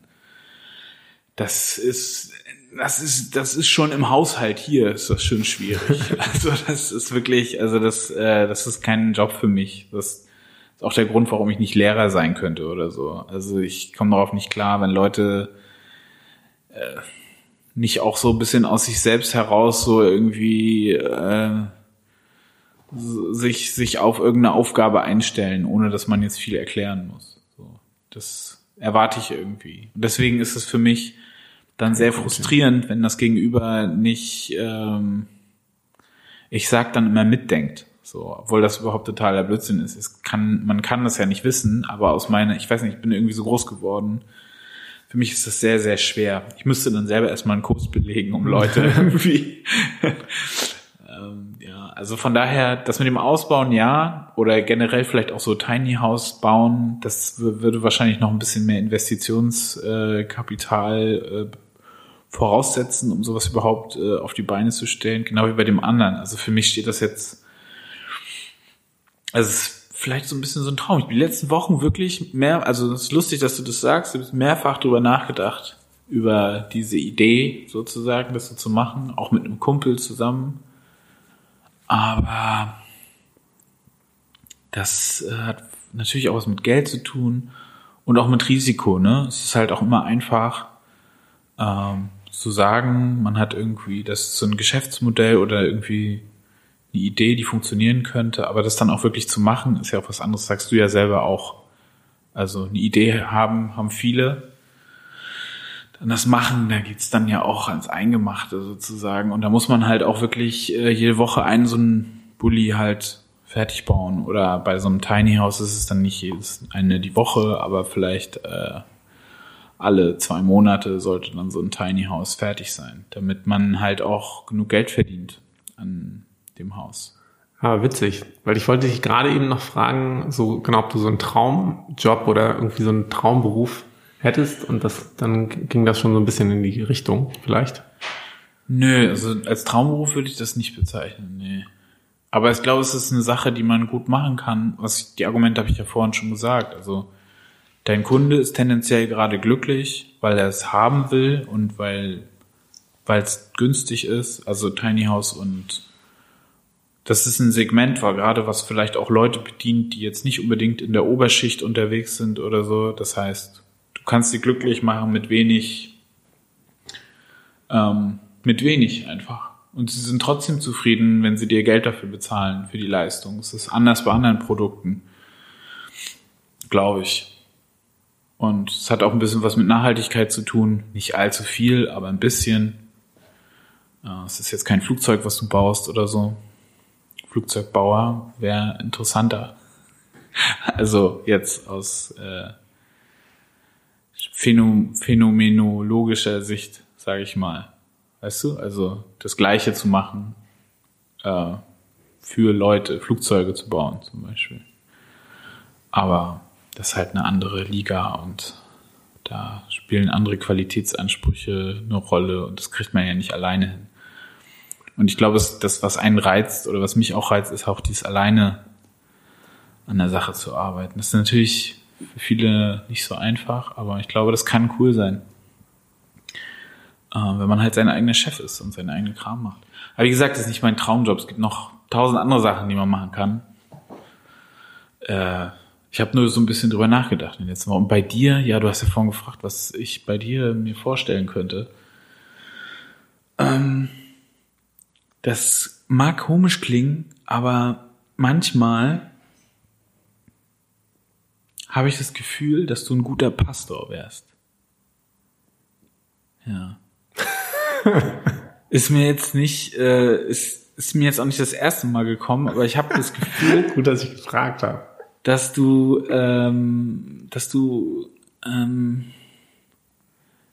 das ist, das ist, das ist schon im Haushalt hier, ist das schon schwierig. also das ist wirklich, also das, äh, das ist kein Job für mich. Das ist auch der Grund, warum ich nicht Lehrer sein könnte oder so. Also ich komme darauf nicht klar, wenn Leute äh, nicht auch so ein bisschen aus sich selbst heraus so irgendwie äh, sich sich auf irgendeine Aufgabe einstellen, ohne dass man jetzt viel erklären muss. So, das erwarte ich irgendwie. Und deswegen ist es für mich dann sehr frustrierend, wenn das Gegenüber nicht, ähm, ich sag dann immer mitdenkt. So, obwohl das überhaupt totaler Blödsinn ist. Es kann, man kann das ja nicht wissen, aber aus meiner, ich weiß nicht, ich bin irgendwie so groß geworden für mich ist das sehr, sehr schwer. Ich müsste dann selber erstmal einen Kurs belegen, um Leute irgendwie. ähm, ja, also von daher, das mit dem Ausbauen ja, oder generell vielleicht auch so Tiny House bauen, das würde wahrscheinlich noch ein bisschen mehr Investitionskapital äh, voraussetzen, um sowas überhaupt äh, auf die Beine zu stellen, genau wie bei dem anderen. Also für mich steht das jetzt, also es vielleicht so ein bisschen so ein Traum. Ich bin die letzten Wochen wirklich mehr, also es ist lustig, dass du das sagst, du bist mehrfach drüber nachgedacht, über diese Idee sozusagen, das so zu machen, auch mit einem Kumpel zusammen. Aber das äh, hat natürlich auch was mit Geld zu tun und auch mit Risiko. Ne? Es ist halt auch immer einfach ähm, zu sagen, man hat irgendwie das ist so ein Geschäftsmodell oder irgendwie eine Idee, die funktionieren könnte, aber das dann auch wirklich zu machen, ist ja auch was anderes, sagst du ja selber auch. Also eine Idee haben, haben viele. Dann das Machen, da geht's dann ja auch ans Eingemachte sozusagen. Und da muss man halt auch wirklich äh, jede Woche einen so einen Bulli halt fertig bauen. Oder bei so einem Tiny House ist es dann nicht jedes eine die Woche, aber vielleicht äh, alle zwei Monate sollte dann so ein Tiny House fertig sein, damit man halt auch genug Geld verdient an dem Haus. Ah, witzig, weil ich wollte dich gerade eben noch fragen, so genau, ob du so einen Traumjob oder irgendwie so einen Traumberuf hättest und das dann ging das schon so ein bisschen in die Richtung, vielleicht? Nö, also als Traumberuf würde ich das nicht bezeichnen, nee. Aber ich glaube, es ist eine Sache, die man gut machen kann. Was die Argumente habe ich ja vorhin schon gesagt. Also dein Kunde ist tendenziell gerade glücklich, weil er es haben will und weil weil es günstig ist. Also Tiny House und das ist ein Segment war, gerade was vielleicht auch Leute bedient, die jetzt nicht unbedingt in der Oberschicht unterwegs sind oder so. Das heißt, du kannst sie glücklich machen mit wenig, ähm, mit wenig einfach. Und sie sind trotzdem zufrieden, wenn sie dir Geld dafür bezahlen, für die Leistung. Es ist anders bei anderen Produkten, glaube ich. Und es hat auch ein bisschen was mit Nachhaltigkeit zu tun. Nicht allzu viel, aber ein bisschen. Es ist jetzt kein Flugzeug, was du baust oder so. Flugzeugbauer wäre interessanter. Also jetzt aus äh, phänomenologischer Sicht, sage ich mal. Weißt du, also das Gleiche zu machen äh, für Leute, Flugzeuge zu bauen zum Beispiel. Aber das ist halt eine andere Liga und da spielen andere Qualitätsansprüche eine Rolle und das kriegt man ja nicht alleine hin. Und ich glaube, das, was einen reizt oder was mich auch reizt, ist auch dieses alleine an der Sache zu arbeiten. Das ist natürlich für viele nicht so einfach, aber ich glaube, das kann cool sein. Äh, wenn man halt sein eigener Chef ist und seinen eigenen Kram macht. Aber wie gesagt, das ist nicht mein Traumjob. Es gibt noch tausend andere Sachen, die man machen kann. Äh, ich habe nur so ein bisschen drüber nachgedacht in den letzten Wochen. Und bei dir, ja, du hast ja vorhin gefragt, was ich bei dir mir vorstellen könnte. Ähm, das mag komisch klingen, aber manchmal habe ich das Gefühl, dass du ein guter Pastor wärst. Ja. ist mir jetzt nicht, äh, ist, ist mir jetzt auch nicht das erste Mal gekommen, aber ich habe das Gefühl, gut, dass ich gefragt habe, dass du, ähm, dass du, ähm,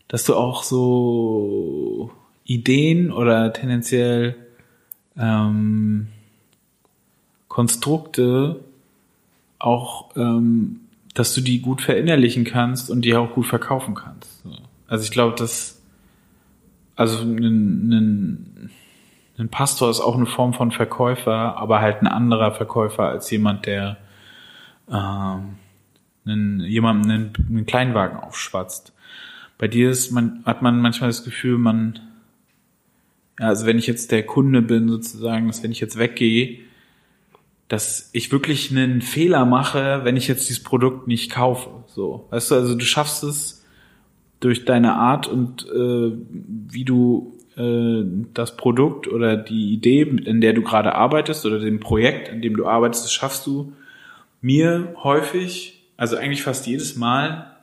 dass du auch so Ideen oder tendenziell ähm, Konstrukte auch, ähm, dass du die gut verinnerlichen kannst und die auch gut verkaufen kannst. So. Also ich glaube, dass also ein, ein, ein Pastor ist auch eine Form von Verkäufer, aber halt ein anderer Verkäufer als jemand, der ähm, einen, jemandem einen, einen Kleinwagen aufschwatzt. Bei dir ist man, hat man manchmal das Gefühl, man, ja, also wenn ich jetzt der Kunde bin, sozusagen, dass wenn ich jetzt weggehe, dass ich wirklich einen Fehler mache, wenn ich jetzt dieses Produkt nicht kaufe. So, weißt du, also du schaffst es durch deine Art und äh, wie du äh, das Produkt oder die Idee, in der du gerade arbeitest oder dem Projekt, in dem du arbeitest, schaffst du mir häufig, also eigentlich fast jedes Mal,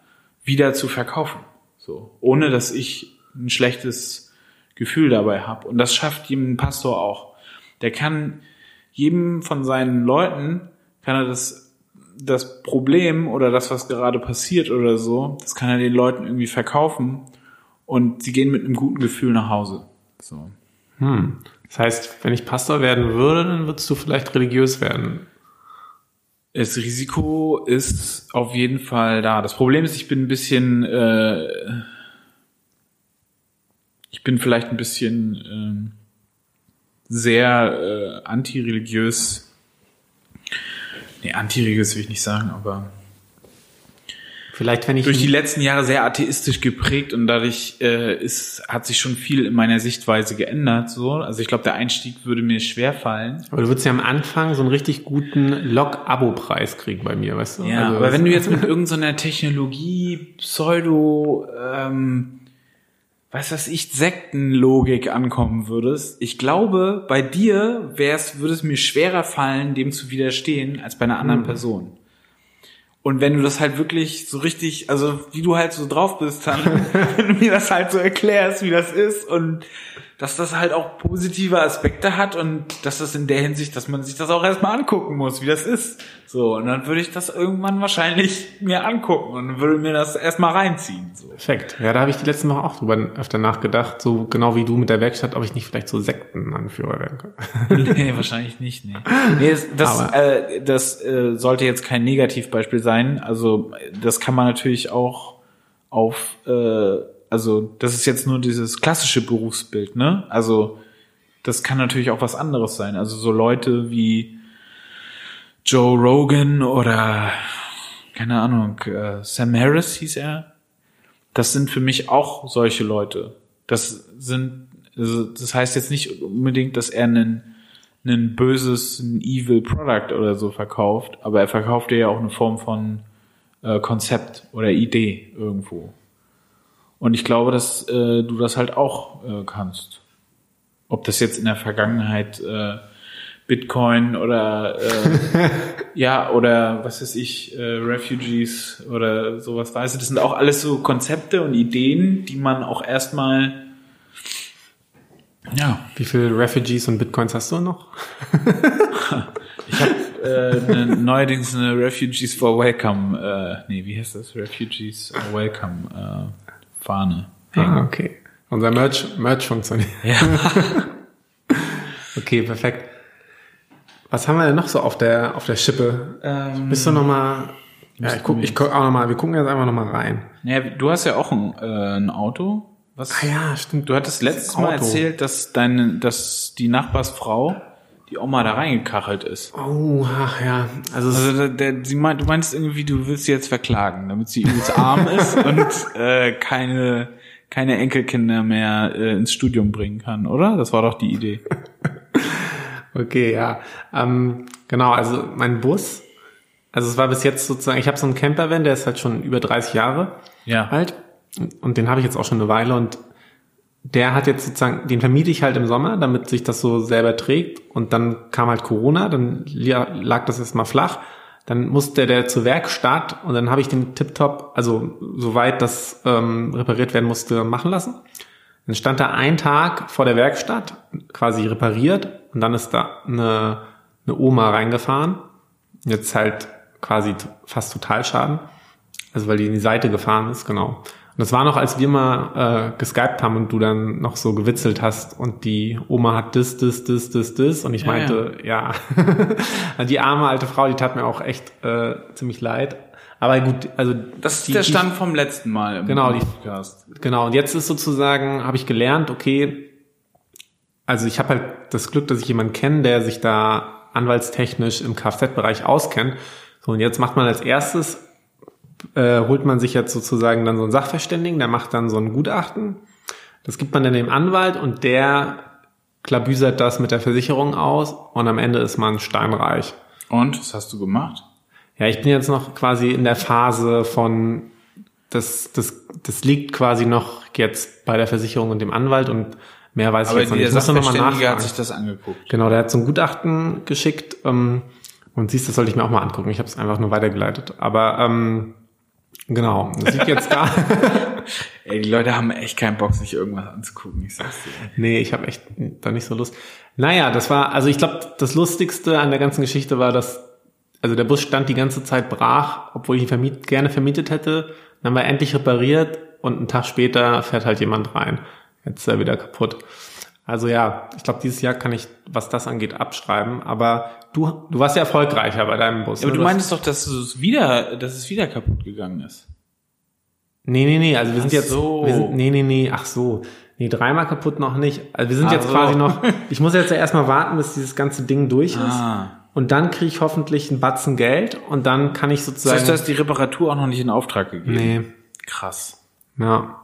wieder zu verkaufen. So, ohne dass ich ein schlechtes Gefühl dabei habe. Und das schafft jedem Pastor auch. Der kann jedem von seinen Leuten kann er das, das Problem oder das, was gerade passiert oder so, das kann er den Leuten irgendwie verkaufen und sie gehen mit einem guten Gefühl nach Hause. So. Hm. Das heißt, wenn ich Pastor werden würde, dann würdest du vielleicht religiös werden. Das Risiko ist auf jeden Fall da. Das Problem ist, ich bin ein bisschen, äh, ich bin vielleicht ein bisschen äh, sehr äh, antireligiös. Nee, antireligiös will ich nicht sagen, aber Vielleicht, wenn ich durch die letzten Jahre sehr atheistisch geprägt und dadurch äh, ist, hat sich schon viel in meiner Sichtweise geändert. So, also ich glaube, der Einstieg würde mir schwer fallen. Aber du würdest ja am Anfang so einen richtig guten Log-Abo-Preis kriegen bei mir, weißt du? Ja, also, aber wenn du jetzt mit irgendeiner Technologie, Pseudo, ähm, was weiß ich, Sektenlogik ankommen würdest, ich glaube, bei dir wär's, würde es mir schwerer fallen, dem zu widerstehen, als bei einer anderen Hm. Person. Und wenn du das halt wirklich so richtig, also wie du halt so drauf bist, dann, wenn du mir das halt so erklärst, wie das ist und dass das halt auch positive Aspekte hat und dass das in der Hinsicht, dass man sich das auch erstmal angucken muss, wie das ist. So, und dann würde ich das irgendwann wahrscheinlich mir angucken und würde mir das erstmal reinziehen. So. Perfekt. Ja, da habe ich die letzten Woche auch drüber öfter nachgedacht, so genau wie du mit der Werkstatt, ob ich nicht vielleicht so Sektenanführer werden kann. nee, wahrscheinlich nicht, nee. Nee, das, äh, das äh, sollte jetzt kein Negativbeispiel sein. Also das kann man natürlich auch auf, äh, also das ist jetzt nur dieses klassische Berufsbild, ne? Also das kann natürlich auch was anderes sein. Also so Leute wie Joe Rogan oder keine Ahnung, äh, Sam Harris hieß er. Das sind für mich auch solche Leute. Das sind, also das heißt jetzt nicht unbedingt, dass er einen, einen böses, ein evil Product oder so verkauft, aber er verkauft ja auch eine Form von äh, Konzept oder Idee irgendwo. Und ich glaube, dass äh, du das halt auch äh, kannst. Ob das jetzt in der Vergangenheit äh, Bitcoin oder äh, ja oder was weiß ich äh, Refugees oder sowas weiß ich. Das sind auch alles so Konzepte und Ideen, die man auch erstmal ja Wie viele Refugees und Bitcoins hast du noch? ich habe äh, ne, neuerdings eine Refugees for Welcome äh, nee wie heißt das Refugees for Welcome äh, Fahne Ah, okay. Unser Merch, Merch funktioniert. ja Okay, perfekt. Was haben wir denn noch so auf der, auf der Schippe? ähm, Bist du noch mal, ja, ich guck, ich guck auch noch mal, wir gucken jetzt einfach noch mal rein. ja, du hast ja auch ein, äh, ein Auto was Ah ja, stimmt. Du hattest letztes Mal erzählt, dass deine, dass die Nachbarsfrau, die Oma da reingekachelt ist. Oh, ach ja. Also, Also der, der, sie meint, du meinst irgendwie, du willst sie jetzt verklagen, damit sie übelst arm ist und äh, keine keine Enkelkinder mehr äh, ins Studium bringen kann, oder? Das war doch die Idee. Okay, ja. Ähm, genau, also mein Bus, also es war bis jetzt sozusagen, ich habe so einen Campervan, der ist halt schon über 30 Jahre Ja. alt und den habe ich jetzt auch schon eine Weile und der hat jetzt sozusagen, den vermiete ich halt im Sommer, damit sich das so selber trägt und dann kam halt Corona, dann lag das erstmal flach, dann musste der zur Werkstatt und dann habe ich den Tiptop, also soweit das ähm, repariert werden musste, machen lassen. Dann stand er einen Tag vor der Werkstatt, quasi repariert, und dann ist da eine, eine Oma reingefahren. Jetzt halt quasi fast Totalschaden. Also weil die in die Seite gefahren ist, genau. Und das war noch, als wir mal äh, geskypt haben und du dann noch so gewitzelt hast und die Oma hat das, das, das, das, das und ich Ja, meinte, ja, die arme alte Frau, die tat mir auch echt äh, ziemlich leid. Aber gut, also Das ist die, der die- Stand vom letzten Mal im Genau, die- Podcast. Genau, und jetzt ist sozusagen, habe ich gelernt, okay, also ich habe halt das Glück, dass ich jemanden kenne, der sich da anwaltstechnisch im Kfz-Bereich auskennt. So, und jetzt macht man als erstes, äh, holt man sich jetzt sozusagen dann so einen Sachverständigen, der macht dann so ein Gutachten. Das gibt man dann dem Anwalt und der klabüsert das mit der Versicherung aus und am Ende ist man steinreich. Und, was hast du gemacht? Ja, ich bin jetzt noch quasi in der Phase von, das, das, das liegt quasi noch jetzt bei der Versicherung und dem Anwalt und mehr weiß Aber ich jetzt noch nicht. der noch mal Sachverständige hat sich das angeguckt. Genau, der hat so ein Gutachten geschickt ähm, und siehst, das sollte ich mir auch mal angucken. Ich habe es einfach nur weitergeleitet. Aber ähm, genau, das liegt jetzt da. Ey, die Leute haben echt keinen Bock, sich irgendwas anzugucken. Ich sag's dir. nee, ich habe echt da nicht so Lust. Naja, das war, also ich glaube, das Lustigste an der ganzen Geschichte war, dass also der Bus stand die ganze Zeit brach, obwohl ich ihn vermiet, gerne vermietet hätte. Dann haben wir endlich repariert und einen Tag später fährt halt jemand rein. Jetzt ist er wieder kaputt. Also ja, ich glaube, dieses Jahr kann ich, was das angeht, abschreiben. Aber du, du warst ja erfolgreicher bei deinem Bus. Ja, aber ne? du meintest doch, dass es wieder, dass es wieder kaputt gegangen ist. Nee, nee, nee, also wir sind Ach jetzt, so. wir sind, nee, nee, nee, ach so. Nee, dreimal kaputt noch nicht. Also wir sind Ach jetzt quasi noch, ich muss jetzt ja erstmal warten, bis dieses ganze Ding durch ist. Ah. Und dann kriege ich hoffentlich einen Batzen Geld und dann kann ich Das sozusagen. heißt, du hast die Reparatur auch noch nicht in Auftrag gegeben. nee, Krass. ja.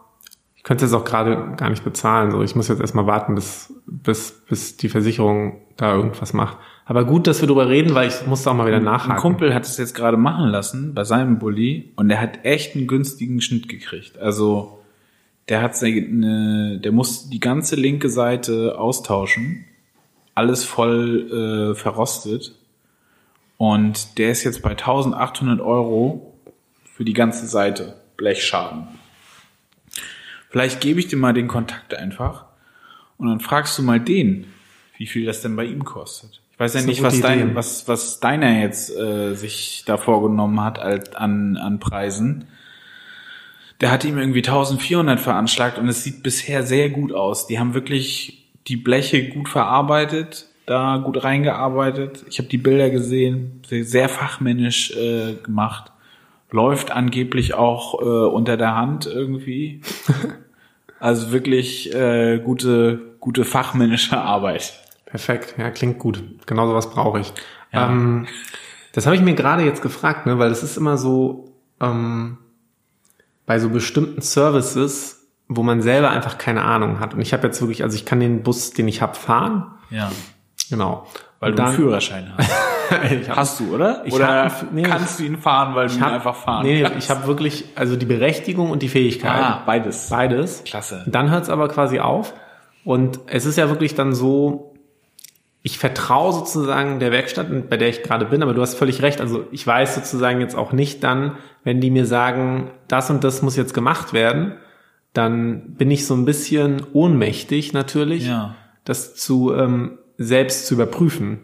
Ich könnte es auch gerade gar nicht bezahlen. So, ich muss jetzt erstmal warten, bis, bis, bis die Versicherung da irgendwas macht. Aber gut, dass wir drüber reden, weil ich musste auch mal wieder nachhaken. Ein Kumpel hat es jetzt gerade machen lassen bei seinem Bulli und der hat echt einen günstigen Schnitt gekriegt. Also der hat seine, der muss die ganze linke Seite austauschen, alles voll äh, verrostet und der ist jetzt bei 1800 Euro für die ganze Seite Blechschaden. Vielleicht gebe ich dir mal den Kontakt einfach und dann fragst du mal den, wie viel das denn bei ihm kostet. Ich weiß ja nicht, was dein, was, was deiner jetzt äh, sich da vorgenommen hat als, an, an Preisen. Der hat ihm irgendwie 1400 veranschlagt und es sieht bisher sehr gut aus. Die haben wirklich die Bleche gut verarbeitet, da gut reingearbeitet. Ich habe die Bilder gesehen, sehr, sehr fachmännisch äh, gemacht. Läuft angeblich auch äh, unter der Hand irgendwie. Also wirklich äh, gute, gute fachmännische Arbeit. Perfekt, ja, klingt gut. Genau sowas brauche ich. Ja. Ähm, das habe ich mir gerade jetzt gefragt, ne, weil das ist immer so ähm, bei so bestimmten Services, wo man selber einfach keine Ahnung hat. Und ich habe jetzt wirklich, also ich kann den Bus, den ich habe, fahren. Ja. Genau. Weil Und du einen dann- Führerschein hast. Hast du, oder? Ich oder hab nee, kannst du ihn fahren, weil du ihn hab- einfach fahren nee, kannst? ich habe wirklich, also die Berechtigung und die Fähigkeit. ah, beides. Beides. Klasse. Dann hört es aber quasi auf. Und es ist ja wirklich dann so, ich vertraue sozusagen der Werkstatt, bei der ich gerade bin, aber du hast völlig recht. Also ich weiß sozusagen jetzt auch nicht dann, wenn die mir sagen, das und das muss jetzt gemacht werden, dann bin ich so ein bisschen ohnmächtig natürlich, Ja. das zu ähm, selbst zu überprüfen.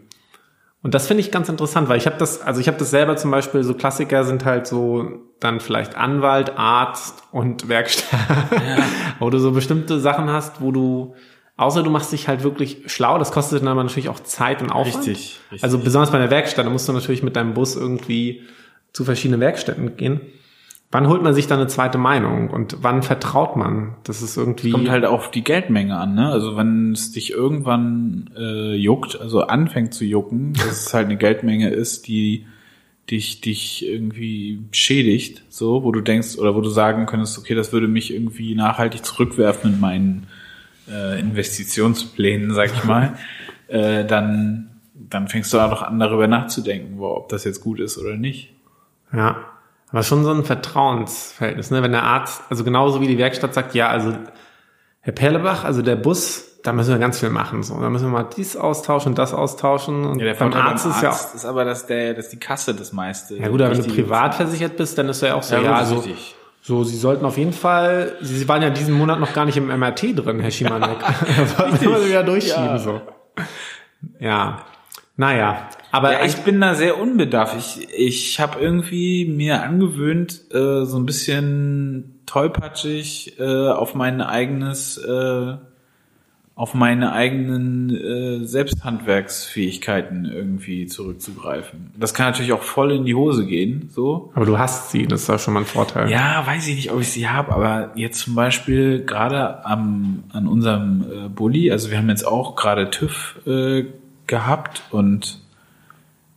Und das finde ich ganz interessant, weil ich habe das, also ich habe das selber zum Beispiel, so Klassiker sind halt so dann vielleicht Anwalt, Arzt und Werkstatt. wo du so bestimmte Sachen hast, wo du, außer du machst dich halt wirklich schlau, das kostet dann aber natürlich auch Zeit und Aufwand. Richtig, richtig. Also besonders bei der Werkstatt, da musst du natürlich mit deinem Bus irgendwie zu verschiedenen Werkstätten gehen. Wann holt man sich dann eine zweite Meinung und wann vertraut man? Das ist irgendwie. Kommt halt auf die Geldmenge an, ne? Also wenn es dich irgendwann äh, juckt, also anfängt zu jucken, dass es halt eine Geldmenge ist, die dich, dich irgendwie schädigt, so, wo du denkst, oder wo du sagen könntest, okay, das würde mich irgendwie nachhaltig zurückwerfen in meinen äh, Investitionsplänen, sag ich mal, äh, dann, dann fängst du auch noch an, darüber nachzudenken, wo, ob das jetzt gut ist oder nicht. Ja, aber schon so ein Vertrauensverhältnis, ne? Wenn der Arzt, also genauso wie die Werkstatt sagt, ja, also Herr Perlebach, also der Bus, da müssen wir ganz viel machen. So, da müssen wir mal dies austauschen und das austauschen. Und beim Arzt ist ja auch. ist aber, dass der, dass die Kasse das meiste. Ja gut, aber wenn du privat versichert bist, dann ist er ja auch so, Ja, ja, also, richtig. so, Sie sollten auf jeden Fall, Sie, Sie waren ja diesen Monat noch gar nicht im MRT drin, Herr Schimanek. da wollten wir wieder durchschieben, Ja. so. Ja. Naja, Aber ja, ich bin da sehr unbedarft. Ich, ich habe irgendwie mir angewöhnt, äh, so ein bisschen tollpatschig äh, auf mein eigenes, äh, auf meine eigenen äh, Selbsthandwerksfähigkeiten irgendwie zurückzugreifen. Das kann natürlich auch voll in die Hose gehen, so. aber du hast sie, das ist auch schon mal ein Vorteil. Ja, weiß ich nicht, ob ich sie habe, aber jetzt zum Beispiel gerade am an unserem äh, Bulli, also wir haben jetzt auch gerade TÜV äh, gehabt und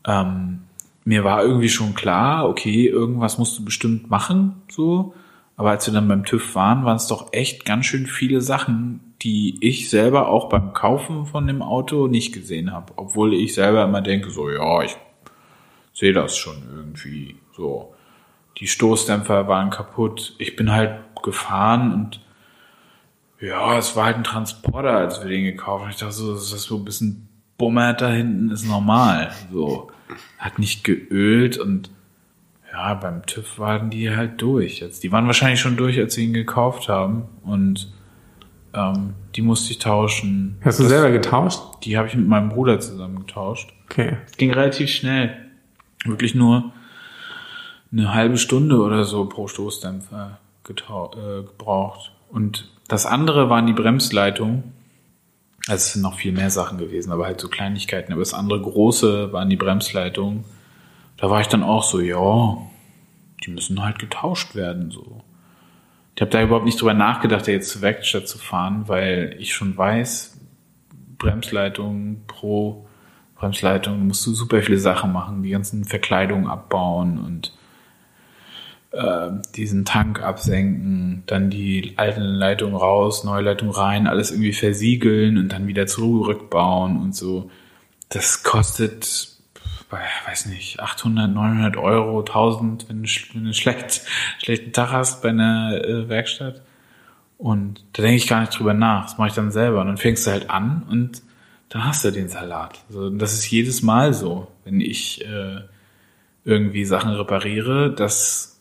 ähm, mir war irgendwie schon klar, okay, irgendwas musst du bestimmt machen, so. Aber als wir dann beim TÜV waren, waren es doch echt ganz schön viele Sachen, die ich selber auch beim Kaufen von dem Auto nicht gesehen habe. Obwohl ich selber immer denke, so, ja, ich sehe das schon irgendwie so. Die Stoßdämpfer waren kaputt. Ich bin halt gefahren und ja, es war halt ein Transporter, als wir den gekauft haben. Ich dachte so, das ist so ein bisschen bummert da hinten ist normal. So. Hat nicht geölt und ja, beim TÜV waren die halt durch. Jetzt, die waren wahrscheinlich schon durch, als sie ihn gekauft haben. Und ähm, die musste ich tauschen. Hast du Das- selber getauscht? Die habe ich mit meinem Bruder zusammen getauscht. Okay. Ging relativ schnell. Wirklich nur eine halbe Stunde oder so pro Stoßdämpfer äh, gebraucht. Und das andere waren die Bremsleitungen. Also es sind noch viel mehr Sachen gewesen, aber halt so Kleinigkeiten. Aber das andere große waren die Bremsleitungen. Da war ich dann auch so, ja, die müssen halt getauscht werden, so. Ich habe da überhaupt nicht drüber nachgedacht, da jetzt zur Werkstatt zu fahren, weil ich schon weiß, Bremsleitung pro Bremsleitung musst du super viele Sachen machen, die ganzen Verkleidungen abbauen und äh, diesen Tank absenken, dann die alte Leitung raus, neue Leitung rein, alles irgendwie versiegeln und dann wieder zurückbauen und so. Das kostet, weiß nicht, 800, 900 Euro, 1000, wenn du, wenn du schlecht, schlechten Tag hast bei einer äh, Werkstatt. Und da denke ich gar nicht drüber nach. Das mache ich dann selber. Und dann fängst du halt an und dann hast du den Salat. So, und das ist jedes Mal so, wenn ich äh, irgendwie Sachen repariere, dass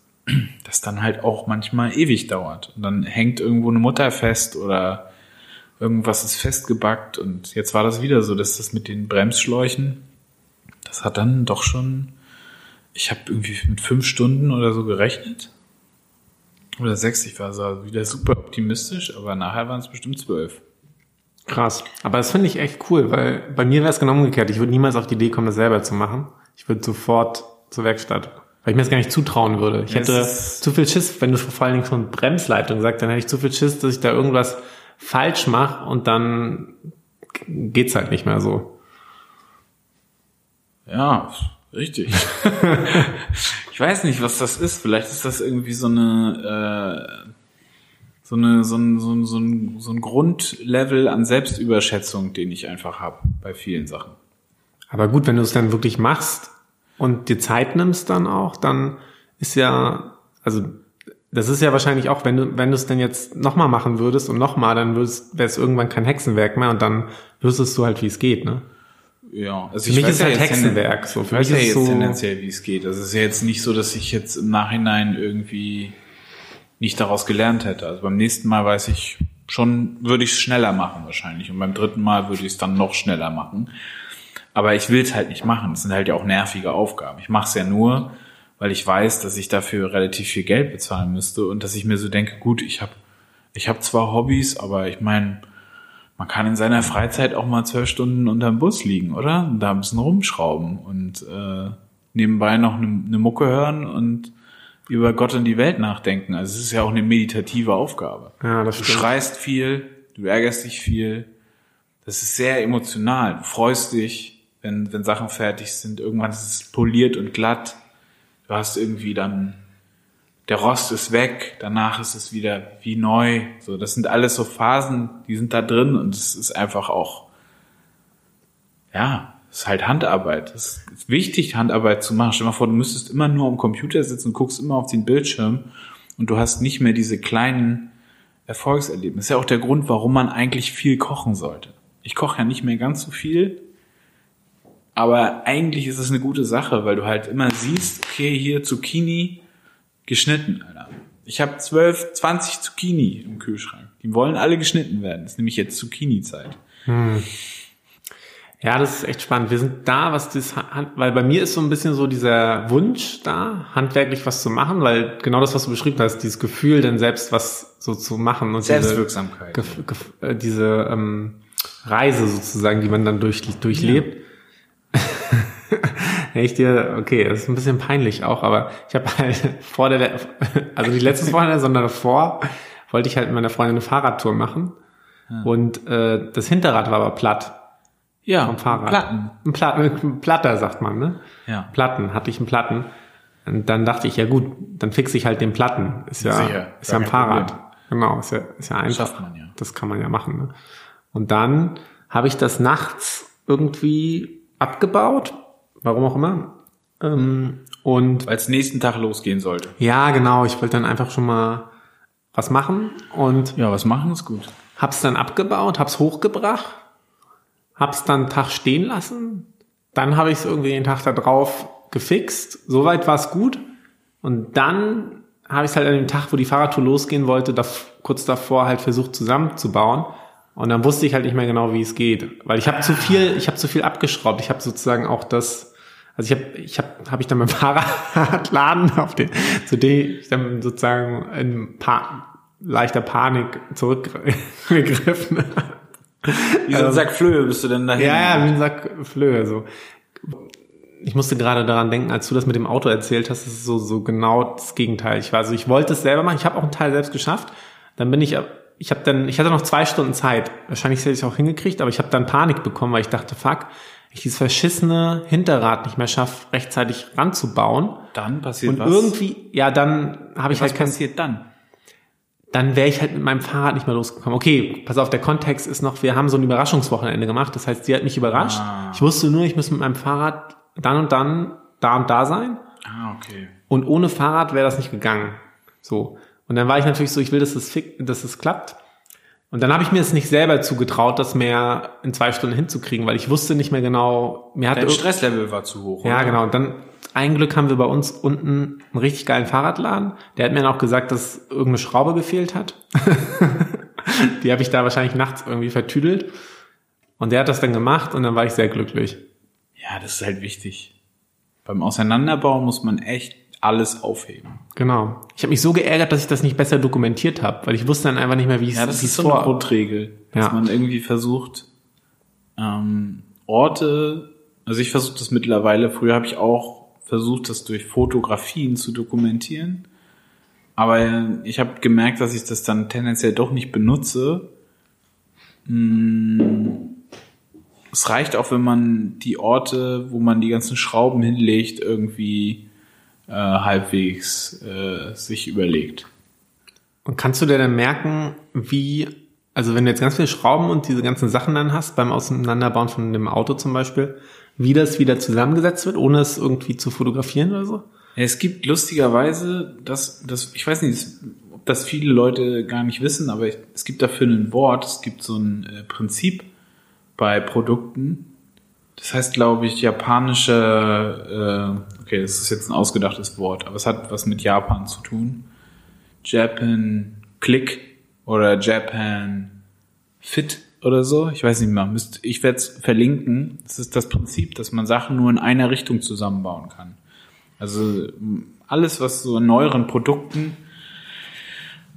das dann halt auch manchmal ewig dauert. Und dann hängt irgendwo eine Mutter fest oder irgendwas ist festgebackt. Und jetzt war das wieder so, dass das mit den Bremsschläuchen, das hat dann doch schon, ich habe irgendwie mit fünf Stunden oder so gerechnet. Oder sechs, ich war so wieder super optimistisch, aber nachher waren es bestimmt zwölf. Krass. Aber das finde ich echt cool, weil bei mir wäre es genau umgekehrt. Ich würde niemals auf die Idee kommen, das selber zu machen. Ich würde sofort zur Werkstatt. Weil ich mir das gar nicht zutrauen würde. Ich hätte es zu viel Schiss, wenn du vor allen Dingen von Bremsleitung sagst, dann hätte ich zu viel Schiss, dass ich da irgendwas falsch mache und dann geht's halt nicht mehr so. Ja, richtig. ich weiß nicht, was das ist. Vielleicht ist das irgendwie so eine, äh, so eine, so ein, so ein, so ein, so ein Grundlevel an Selbstüberschätzung, den ich einfach habe bei vielen Sachen. Aber gut, wenn du es dann wirklich machst und dir Zeit nimmst dann auch, dann ist ja, also das ist ja wahrscheinlich auch, wenn du, wenn du es denn jetzt nochmal machen würdest und nochmal, dann wäre es irgendwann kein Hexenwerk mehr und dann wüsstest du halt, wie es geht, ne? Ja, also Für mich ist es halt Hexenwerk, so. Ich Für mich ja ist es jetzt so- tendenziell, wie es geht. Also es ist ja jetzt nicht so, dass ich jetzt im Nachhinein irgendwie nicht daraus gelernt hätte. Also beim nächsten Mal weiß ich schon, würde ich es schneller machen wahrscheinlich. Und beim dritten Mal würde ich es dann noch schneller machen. Aber ich will es halt nicht machen. Das sind halt ja auch nervige Aufgaben. Ich mache es ja nur, weil ich weiß, dass ich dafür relativ viel Geld bezahlen müsste und dass ich mir so denke, gut, ich habe ich hab zwar Hobbys, aber ich meine, man kann in seiner Freizeit auch mal zwölf Stunden unterm Bus liegen, oder? Und da ein bisschen rumschrauben und äh, nebenbei noch eine, eine Mucke hören und über Gott und die Welt nachdenken. Also es ist ja auch eine meditative Aufgabe. Ja, das Du stimmt. schreist viel, du ärgerst dich viel. Das ist sehr emotional. Du freust dich, wenn, wenn Sachen fertig sind. Irgendwann ist es poliert und glatt. Du hast irgendwie dann, der Rost ist weg, danach ist es wieder wie neu. So, das sind alles so Phasen, die sind da drin und es ist einfach auch, ja, es ist halt Handarbeit. Es ist wichtig, Handarbeit zu machen. Stell dir mal vor, du müsstest immer nur am Computer sitzen und guckst immer auf den Bildschirm und du hast nicht mehr diese kleinen Erfolgserlebnisse. Das ist ja auch der Grund, warum man eigentlich viel kochen sollte. Ich koche ja nicht mehr ganz so viel, aber eigentlich ist es eine gute Sache, weil du halt immer siehst, okay, hier Zucchini geschnitten, Alter. Ich habe 12, 20 Zucchini im Kühlschrank. Die wollen alle geschnitten werden. Das ist nämlich jetzt Zucchini-Zeit. Ja, das ist echt spannend. Wir sind da, was das, weil bei mir ist so ein bisschen so dieser Wunsch da, handwerklich was zu machen, weil genau das, was du beschrieben hast, dieses Gefühl, dann selbst was so zu machen und Selbstwirksamkeit. Diese, äh, diese ähm, Reise sozusagen, die man dann durch, durchlebt. Ich dir, okay, das ist ein bisschen peinlich auch, aber ich habe halt vor der, also nicht letztes Wochenende, sondern davor, wollte ich halt mit meiner Freundin eine Fahrradtour machen. Und äh, das Hinterrad war aber platt Ja, vom Fahrrad. Platten. Ein, Pla ein Platter, sagt man, ne? Ja. Platten, hatte ich einen Platten. Und dann dachte ich, ja gut, dann fixe ich halt den Platten. Ist ja, Sicher, ist ja ein Fahrrad. Problem. Genau, ist ja, ist ja einfach. Schafft man ja. Das kann man ja machen, ne? Und dann habe ich das nachts irgendwie abgebaut. Warum auch immer. Ähm, und es nächsten Tag losgehen sollte. ja, genau, ich wollte dann einfach schon mal was machen und Ja, was machen ist gut. Hab's dann abgebaut, hab's hochgebracht, hab's dann einen Tag stehen lassen. Dann habe ich es irgendwie den Tag da drauf gefixt. Soweit war es gut. Und dann habe ich es halt an dem Tag, wo die Fahrradtour losgehen wollte, da, kurz davor halt versucht zusammenzubauen. Und dann wusste ich halt nicht mehr genau, wie es geht, weil ich habe zu viel, ich habe zu viel abgeschraubt. Ich habe sozusagen auch das, also ich habe, ich habe, habe ich dann mit dem Fahrradladen auf den, zu dem ich dann sozusagen in pa leichter Panik zurückgegriffen. Wie so ein Sack Flöhe bist du denn dahin? Ja, ja, wie ein Sack Flöhe, so. Ich musste gerade daran denken, als du das mit dem Auto erzählt hast, das ist so, so genau das Gegenteil. Ich war, also ich wollte es selber machen, ich habe auch einen Teil selbst geschafft. Dann bin ich, ich habe dann, ich hatte noch zwei Stunden Zeit. Wahrscheinlich hätte ich es auch hingekriegt, aber ich habe dann Panik bekommen, weil ich dachte, fuck, ich dieses verschissene Hinterrad nicht mehr schaffe, rechtzeitig ranzubauen. Dann passiert Und was. irgendwie, ja, dann habe ich was halt kein, passiert dann? dann wäre ich halt mit meinem Fahrrad nicht mehr losgekommen. Okay, pass auf, der Kontext ist noch, wir haben so ein Überraschungswochenende gemacht. Das heißt, sie hat mich überrascht. Ah. Ich wusste nur, ich muss mit meinem Fahrrad dann und dann da und da sein. Ah, okay. Und ohne Fahrrad wäre das nicht gegangen. So. Und dann war ich natürlich so, ich will, dass es, fick, dass es klappt. Und dann habe ich mir es nicht selber zugetraut, das mehr in zwei Stunden hinzukriegen, weil ich wusste nicht mehr genau, mir hat Dein Stresslevel war zu hoch. ja, oder? genau. Und dann, ein Glück haben wir bei uns unten einen richtig geilen Fahrradladen. Der hat mir dann auch gesagt, dass irgendeine Schraube gefehlt hat. Die habe ich da wahrscheinlich nachts irgendwie vertüdelt. Und der hat das dann gemacht und dann war ich sehr glücklich. Ja, das ist halt wichtig. Beim Auseinanderbauen muss man echt alles aufheben. Genau. Ich habe mich so geärgert, dass ich das nicht besser dokumentiert habe, weil ich wusste dann einfach nicht mehr, wie ich Ja, das ist es so eine vor. Grundregel, dass Ja. man irgendwie versucht, ähm, Orte, also ich versuche das mittlerweile, früher habe ich auch versucht, das durch Fotografien zu dokumentieren, aber ich habe gemerkt, dass ich das dann tendenziell doch nicht benutze. Mm, Es reicht auch, wenn man die Orte, wo man die ganzen Schrauben hinlegt, irgendwie äh, halbwegs äh, sich überlegt. Und kannst du dir dann merken, wie, also wenn du jetzt ganz viele Schrauben und diese ganzen Sachen dann hast, beim Auseinanderbauen von dem Auto zum Beispiel, wie das wieder zusammengesetzt wird, ohne es irgendwie zu fotografieren oder so? Es gibt lustigerweise, das, das, ich weiß nicht, ob das viele Leute gar nicht wissen, aber ich, es gibt dafür ein Wort, es gibt so ein äh, Prinzip bei Produkten. Das heißt, glaube ich, japanische, äh, okay, das ist jetzt ein ausgedachtes Wort, aber es hat was mit Japan zu tun. Japan Click oder Japan Fit oder so. Ich weiß nicht mehr. Müsst, ich werde es verlinken. Das ist das Prinzip, dass man Sachen nur in einer Richtung zusammenbauen kann. Also alles, was so in neueren Produkten,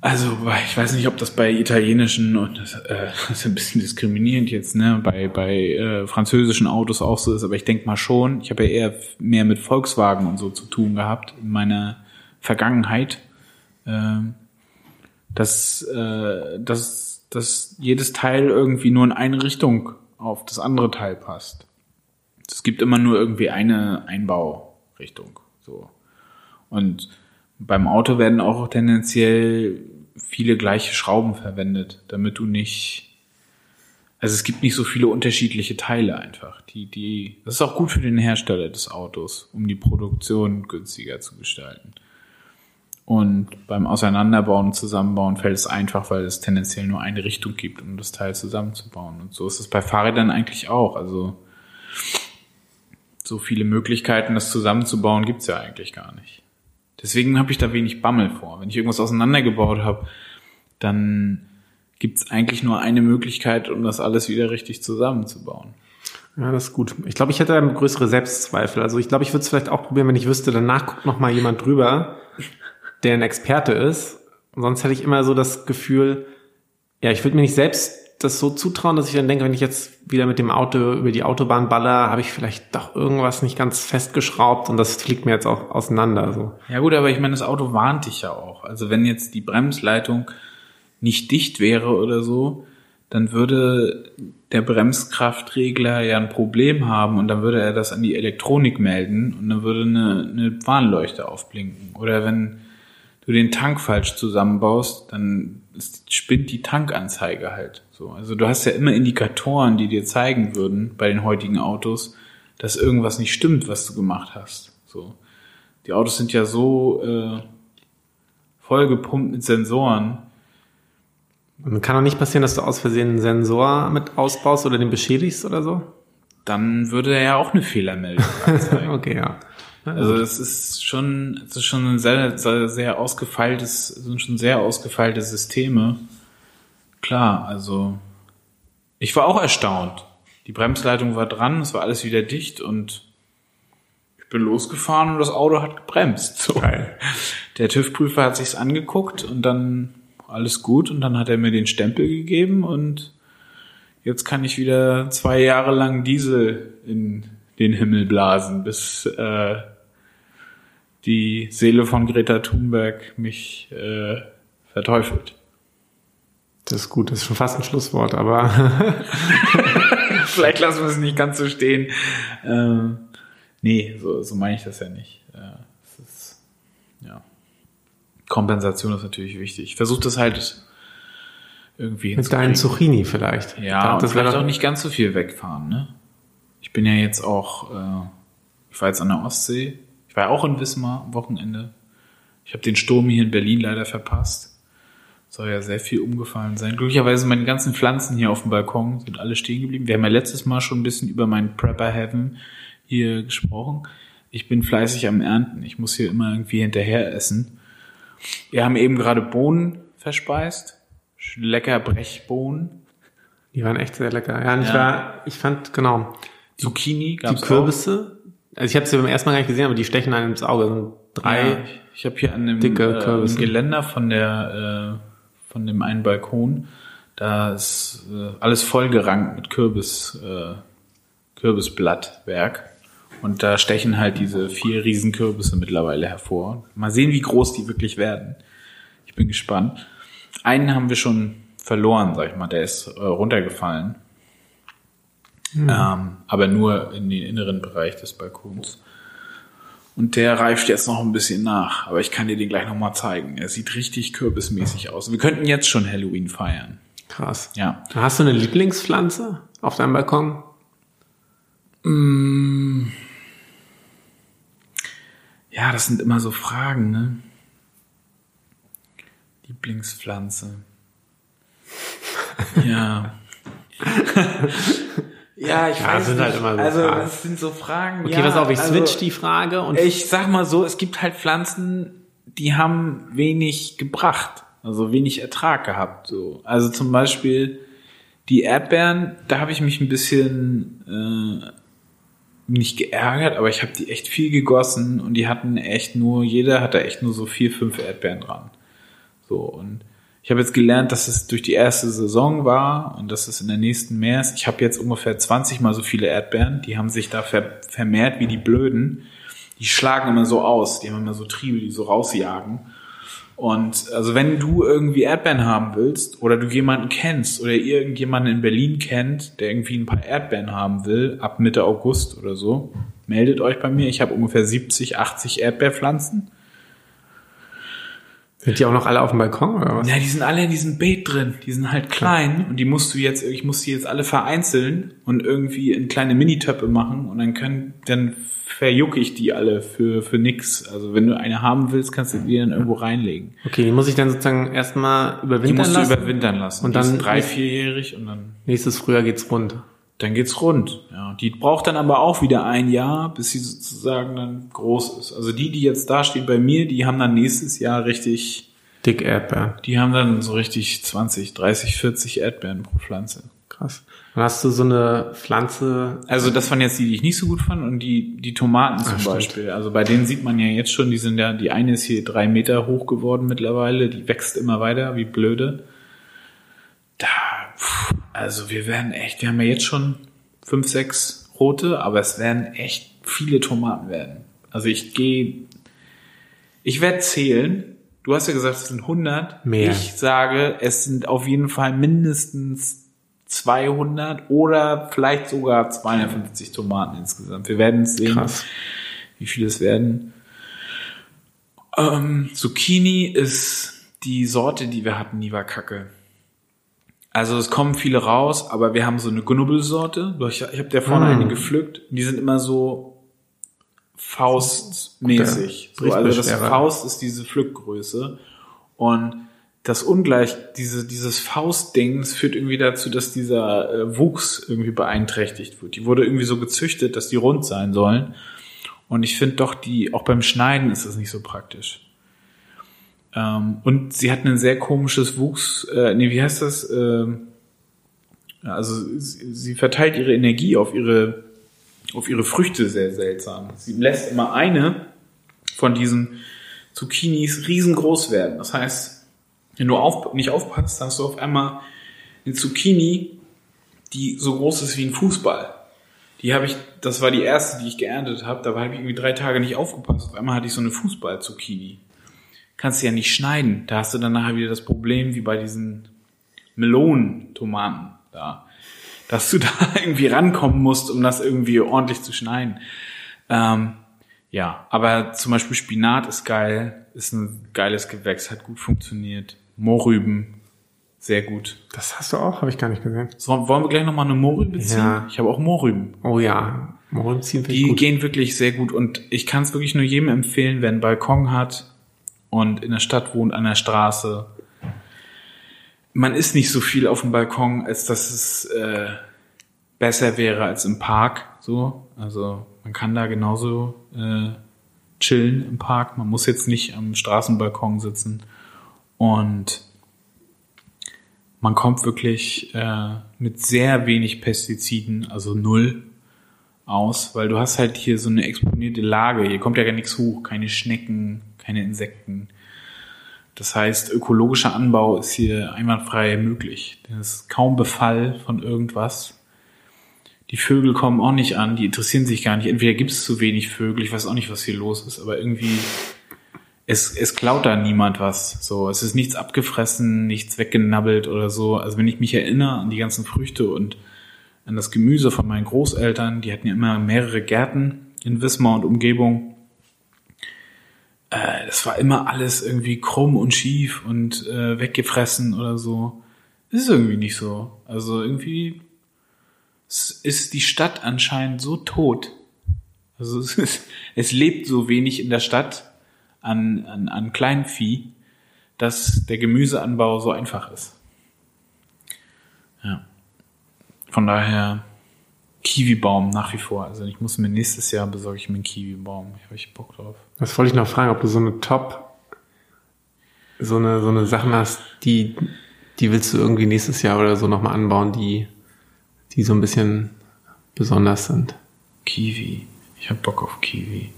also ich weiß nicht, ob das bei italienischen und das, äh, das ist ein bisschen diskriminierend jetzt, ne, bei bei äh, französischen Autos auch so ist, aber ich denke mal schon. Ich habe ja eher mehr mit Volkswagen und so zu tun gehabt in meiner Vergangenheit, ähm, dass äh, dass dass jedes Teil irgendwie nur in eine Richtung auf das andere Teil passt. Es gibt immer nur irgendwie eine Einbaurichtung. So. Und beim Auto werden auch tendenziell viele gleiche Schrauben verwendet, damit du nicht. Also es gibt nicht so viele unterschiedliche Teile einfach. Die, die, das ist auch gut für den Hersteller des Autos, um die Produktion günstiger zu gestalten. Und beim Auseinanderbauen und Zusammenbauen fällt es einfach, weil es tendenziell nur eine Richtung gibt, um das Teil zusammenzubauen. Und so ist es bei Fahrrädern eigentlich auch. Also so viele Möglichkeiten, das zusammenzubauen, gibt's ja eigentlich gar nicht. Deswegen habe ich da wenig Bammel vor. Wenn ich irgendwas auseinandergebaut habe, dann gibt's eigentlich nur eine Möglichkeit, um das alles wieder richtig zusammenzubauen. Ja, das ist gut. Ich glaube, ich hätte da größere Selbstzweifel. Also ich glaube, ich würde es vielleicht auch probieren, wenn ich wüsste, danach guckt noch mal jemand drüber, der ein Experte ist. sonst hätte ich immer so das Gefühl, ja, ich würde mir nicht selbst das so zutrauen, dass ich dann denke, wenn ich jetzt wieder mit dem Auto über die Autobahn baller, habe ich vielleicht doch irgendwas nicht ganz festgeschraubt und das fliegt mir jetzt auch auseinander. So. Ja gut, aber ich meine, das Auto warnt dich ja auch. Also wenn jetzt die Bremsleitung nicht dicht wäre oder so, dann würde der Bremskraftregler ja ein Problem haben und dann würde er das an die Elektronik melden und dann würde eine, eine Warnleuchte aufblinken. Oder wenn du den Tank falsch zusammenbaust, dann spinnt die Tankanzeige halt so. Also du hast ja immer Indikatoren, die dir zeigen würden bei den heutigen Autos, dass irgendwas nicht stimmt, was du gemacht hast. So. Die Autos sind ja so äh, vollgepumpt mit Sensoren. Und kann doch nicht passieren, dass du aus Versehen einen Sensor mit ausbaust oder den beschädigst oder so? Dann würde er ja auch eine Fehlermeldung anzeigen. okay, ja. Also es ist schon, es ist schon ein sehr, sehr, sehr ausgefeiltes, sind schon sehr ausgefeilte Systeme. Klar, also ich war auch erstaunt. Die Bremsleitung war dran, es war alles wieder dicht und ich bin losgefahren und das Auto hat gebremst. So. Geil. Der TÜV-Prüfer hat sich's angeguckt und dann alles gut und dann hat er mir den Stempel gegeben und jetzt kann ich wieder zwei Jahre lang Diesel in den Himmel blasen, bis äh, die Seele von Greta Thunberg mich äh, verteufelt. Das ist gut, das ist schon fast ein Schlusswort, aber vielleicht lassen wir es nicht ganz so stehen. Ähm, nee, so, so meine ich das ja nicht. Äh, ist, ja. Kompensation ist natürlich wichtig. Ich versuche das halt irgendwie mit deinen Zucchini vielleicht. Ja, das und vielleicht auch nicht ganz so viel wegfahren, ne? Ich bin ja jetzt auch, äh, ich war jetzt an der Ostsee. Ich war auch in Wismar am Wochenende. Ich habe den Sturm hier in Berlin leider verpasst. Soll ja sehr viel umgefallen sein. Glücklicherweise meine ganzen Pflanzen hier auf dem Balkon sind alle stehen geblieben. Wir haben ja letztes Mal schon ein bisschen über mein Prepper Heaven hier gesprochen. Ich bin fleißig am Ernten. Ich muss hier immer irgendwie hinterher essen. Wir haben eben gerade Bohnen verspeist. Lecker Brechbohnen. Die waren echt sehr lecker. Ja, und ich Ja. war, ich fand, genau, Zucchini die gab's Kürbisse, also ich habe sie beim ersten Mal gar nicht gesehen, aber die stechen einem ins Auge. Sind drei, Ja, ich habe hier an dem äh. Geländer von der äh, von dem einen Balkon, da ist äh, alles vollgerankt mit Kürbis äh, Kürbisblattwerk und da stechen halt diese vier riesen Kürbisse mittlerweile hervor. Mal sehen, wie groß die wirklich werden. Ich bin gespannt. Einen haben wir schon verloren, sag ich mal, der ist äh, runtergefallen. Ähm, aber nur in den inneren Bereich des Balkons. Und der reift jetzt noch ein bisschen nach, aber ich kann dir den gleich nochmal zeigen. Er sieht richtig kürbismäßig aus. Wir könnten jetzt schon Halloween feiern. krass. Ja. Hast du eine Lieblingspflanze auf deinem Balkon? Ja, das sind immer so Fragen, ne? Lieblingspflanze. Ja. ja, ich Ja, weiß sind nicht. halt immer so also, Fragen. das sind so Fragen. Okay, ja, pass auf, ich also, switch die Frage und Ich sag mal so, es gibt halt Pflanzen, die haben wenig gebracht, also wenig Ertrag gehabt. So. Also zum Beispiel die Erdbeeren, da habe ich mich ein bisschen äh, nicht geärgert, aber ich habe die echt viel gegossen und die hatten echt nur, jeder hatte echt nur so vier, fünf Erdbeeren dran. So und ich habe jetzt gelernt, dass es durch die erste Saison war und dass es in der nächsten mehr ist. Ich habe jetzt ungefähr 20 mal so viele Erdbeeren. Die haben sich da ver vermehrt wie die Blöden. Die schlagen immer so aus. Die haben immer so Triebe, die so rausjagen. Und also wenn du irgendwie Erdbeeren haben willst oder du jemanden kennst oder irgendjemanden in Berlin kennt, der irgendwie ein paar Erdbeeren haben will, ab Mitte August oder so, meldet euch bei mir. Ich habe ungefähr 70, 80 Erdbeerpflanzen. Sind die auch noch alle auf dem Balkon oder was? Ja, die sind alle in diesem Beet drin. Die sind halt klein und die musst du jetzt, ich muss die jetzt alle vereinzeln und irgendwie in kleine Minitöpfe machen und dann können, dann verjucke ich die alle für, für nix. Also wenn du eine haben willst, kannst du die dann irgendwo reinlegen. Okay, die muss ich dann sozusagen erstmal Die überwintern musst lassen. du überwintern lassen. Und die dann- drei, vierjährig und dann, Nächstes Frühjahr geht's rund. dann geht's rund. Die braucht dann aber auch wieder ein Jahr, bis sie sozusagen dann groß ist. Also die, die jetzt da stehen bei mir, die haben dann nächstes Jahr richtig, Dick Erdbeer. die haben dann so richtig 20, 30, 40 Erdbeeren pro Pflanze. Krass. Dann hast du so eine Pflanze. Also das waren jetzt die, die ich nicht so gut fand und die, die Tomaten zum Ah, stimmt. Beispiel. Also bei denen sieht man ja jetzt schon, die sind ja, die eine ist hier drei Meter hoch geworden mittlerweile, die wächst immer weiter, wie blöde. Da, also wir werden echt, wir haben ja jetzt schon fünf, sechs rote, aber es werden echt viele Tomaten werden. Also ich gehe, ich werde zählen. Du hast ja gesagt, es sind 100. Mehr. Ich sage, es sind auf jeden Fall mindestens 200 oder vielleicht sogar 250 Tomaten insgesamt. Wir werden sehen, Krass. wie viele es werden. Ähm, Zucchini ist die Sorte, die wir hatten, die war kacke. Also es kommen viele raus, aber wir haben so eine Knubbelsorte. Ich, ich habe da vorne Mm. eine gepflückt. Die sind immer so faustmäßig. So, also das. Faust ist diese Pflückgröße. Und das Ungleich, diese, dieses Faustding, führt irgendwie dazu, dass dieser äh, Wuchs irgendwie beeinträchtigt wird. Die wurde irgendwie so gezüchtet, dass die rund sein sollen. Und ich finde doch, die, auch beim Schneiden ist das nicht so praktisch. Ähm, und sie hat ein sehr komisches Wuchs, äh, nee, wie heißt das? Ähm, also sie, sie verteilt ihre Energie auf ihre, auf ihre Früchte sehr seltsam. Sie lässt immer eine von diesen Zucchinis riesengroß werden. Das heißt, wenn du auf, nicht aufpasst, hast du auf einmal eine Zucchini, die so groß ist wie ein Fußball. Die habe ich, das war die erste, die ich geerntet habe. Da habe ich irgendwie drei Tage nicht aufgepasst. Auf einmal hatte ich so eine Fußball-Zucchini. Kannst du ja nicht schneiden. Da hast du dann nachher wieder das Problem, wie bei diesen Melonentomaten da. Dass du da irgendwie rankommen musst, um das irgendwie ordentlich zu schneiden. Ähm, ja, aber zum Beispiel Spinat ist geil, ist ein geiles Gewächs, hat gut funktioniert. Mohrrüben, sehr gut. Das hast du auch, habe ich gar nicht gesehen. So, wollen wir gleich nochmal eine Mohrrübe ziehen? Ja. Ich habe auch Mohrrüben. Oh ja, Mohren ziehen Die gut. gehen wirklich sehr gut und ich kann es wirklich nur jedem empfehlen, wer einen Balkon hat und in der Stadt wohnt, an der Straße. Man ist nicht so viel auf dem Balkon, als dass es äh, besser wäre als im Park. So, also man kann da genauso äh, chillen im Park. Man muss jetzt nicht am Straßenbalkon sitzen und man kommt wirklich äh, mit sehr wenig Pestiziden, also null, aus, weil du hast halt hier so eine exponierte Lage. Hier kommt ja gar nichts hoch, keine Schnecken, keine Insekten. Das heißt, ökologischer Anbau ist hier einwandfrei möglich. Es ist kaum Befall von irgendwas. Die Vögel kommen auch nicht an, die interessieren sich gar nicht. Entweder gibt es zu wenig Vögel, ich weiß auch nicht, was hier los ist, aber irgendwie es, es klaut da niemand was. So, es ist nichts abgefressen, nichts weggenabbelt oder so. Also wenn ich mich erinnere an die ganzen Früchte und an das Gemüse von meinen Großeltern, die hatten ja immer mehrere Gärten in Wismar und Umgebung. Äh, das war immer alles irgendwie krumm und schief und äh, weggefressen oder so. Das ist irgendwie nicht so. Also irgendwie ist die Stadt anscheinend so tot. Also es, ist, es lebt so wenig in der Stadt an, an, an Kleinvieh, dass der Gemüseanbau so einfach ist. Ja. Von daher Kiwibaum nach wie vor. Also ich muss mir nächstes Jahr besorge ich mir einen Kiwibaum. Habe ich Bock drauf. Das wollte ich noch fragen, ob du so eine Top, so eine, so eine Sachen hast, die, die willst du irgendwie nächstes Jahr oder so nochmal anbauen, die, die so ein bisschen besonders sind. Kiwi. Ich habe Bock auf Kiwi.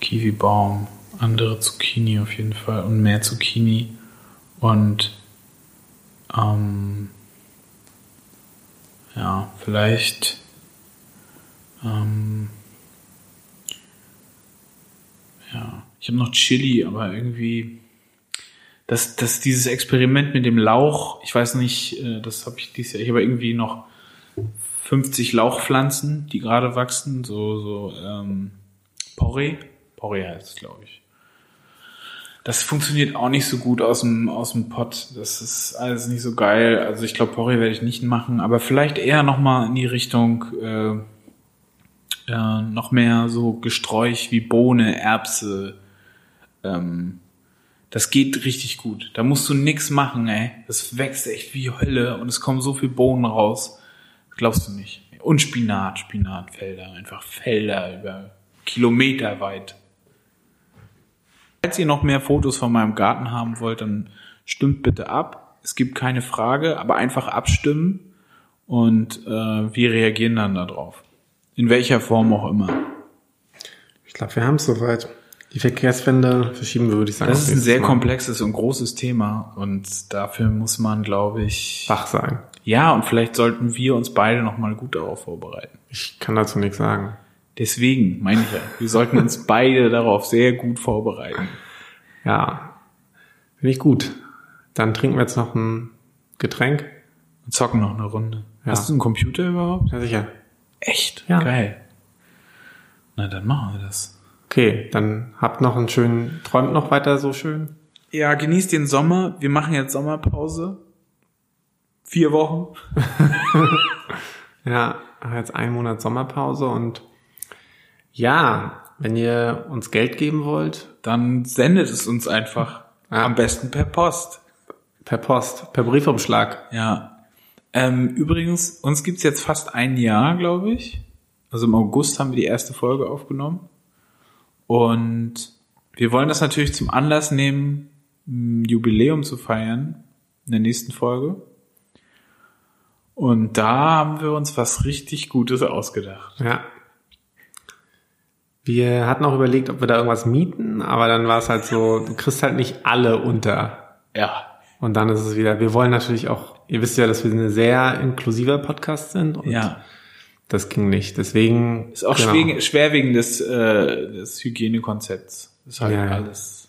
Kiwibaum, andere Zucchini auf jeden Fall und mehr Zucchini und ähm, ja, vielleicht ähm, ja, ich habe noch Chili, aber irgendwie das, das dieses Experiment mit dem Lauch, ich weiß nicht, äh, das habe ich dieses Jahr, ich habe irgendwie noch 50 Lauchpflanzen, die gerade wachsen, so, so ähm, Porree. Porree heißt es, glaube ich. Das funktioniert auch nicht so gut aus dem, aus dem Pott. Das ist alles nicht so geil. Also ich glaube, Porree werde ich nicht machen, aber vielleicht eher nochmal in die Richtung äh, äh, noch mehr so Gesträuch wie Bohne, Erbse. Ähm, das geht richtig gut. Da musst du nix machen, ey. Das wächst echt wie Hölle und es kommen so viel Bohnen raus. Glaubst du nicht. Und Spinat, Spinatfelder, einfach Felder über Kilometer weit. Falls ihr noch mehr Fotos von meinem Garten haben wollt, dann stimmt bitte ab. Es gibt keine Frage, aber einfach abstimmen und äh, wir reagieren dann darauf. In welcher Form auch immer. Ich glaube, wir haben es soweit. Die Verkehrswende verschieben wir, würde ich sagen. Das ist ein sehr Mal. komplexes und großes Thema und dafür muss man, glaube ich, Wach sein. ja, und vielleicht sollten wir uns beide nochmal gut darauf vorbereiten. Ich kann dazu nichts sagen. Deswegen meine ich ja, wir sollten uns beide darauf sehr gut vorbereiten. Ja, finde ich gut. Dann trinken wir jetzt noch ein Getränk. Und zocken noch eine Runde. Ja. Hast du einen Computer überhaupt? Ja, sicher. Echt? Ja. Geil. Na, dann machen wir das. Okay, dann habt noch einen schönen, träumt noch weiter so schön. Ja, genießt den Sommer. Wir machen jetzt Sommerpause. Vier Wochen. Ja, jetzt einen Monat Sommerpause und ja, wenn ihr uns Geld geben wollt, Dann sendet es uns einfach. Ja. Am besten per Post. per Post, per Briefumschlag. Ja. Ähm, übrigens, uns gibt's jetzt fast ein Jahr, glaube ich. Also im August haben wir die erste Folge aufgenommen. Und wir wollen das natürlich zum Anlass nehmen, ein Jubiläum zu feiern in der nächsten Folge. Und da haben wir uns was richtig Gutes ausgedacht. Ja. Wir hatten auch überlegt, ob wir da irgendwas mieten, aber dann war es halt so, du kriegst halt nicht alle unter. Ja. Und dann ist es wieder, wir wollen natürlich auch, ihr wisst ja, dass wir ein sehr inklusiver Podcast sind und Ja. das ging nicht. Deswegen Ist auch genau. schwer, schwer wegen des, äh, des Hygienekonzepts. Ist halt ja. alles.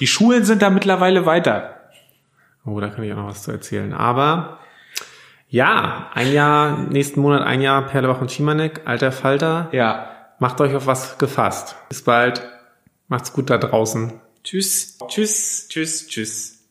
Die Schulen sind da mittlerweile weiter. Oh, da kann ich auch noch was zu erzählen. Aber ja, ein Jahr, nächsten Monat ein Jahr Perlebach und Schimanek, alter Falter. Ja. Macht euch auf was gefasst. Bis bald. Macht's gut da draußen. Tschüss. Tschüss. Tschüss. Tschüss.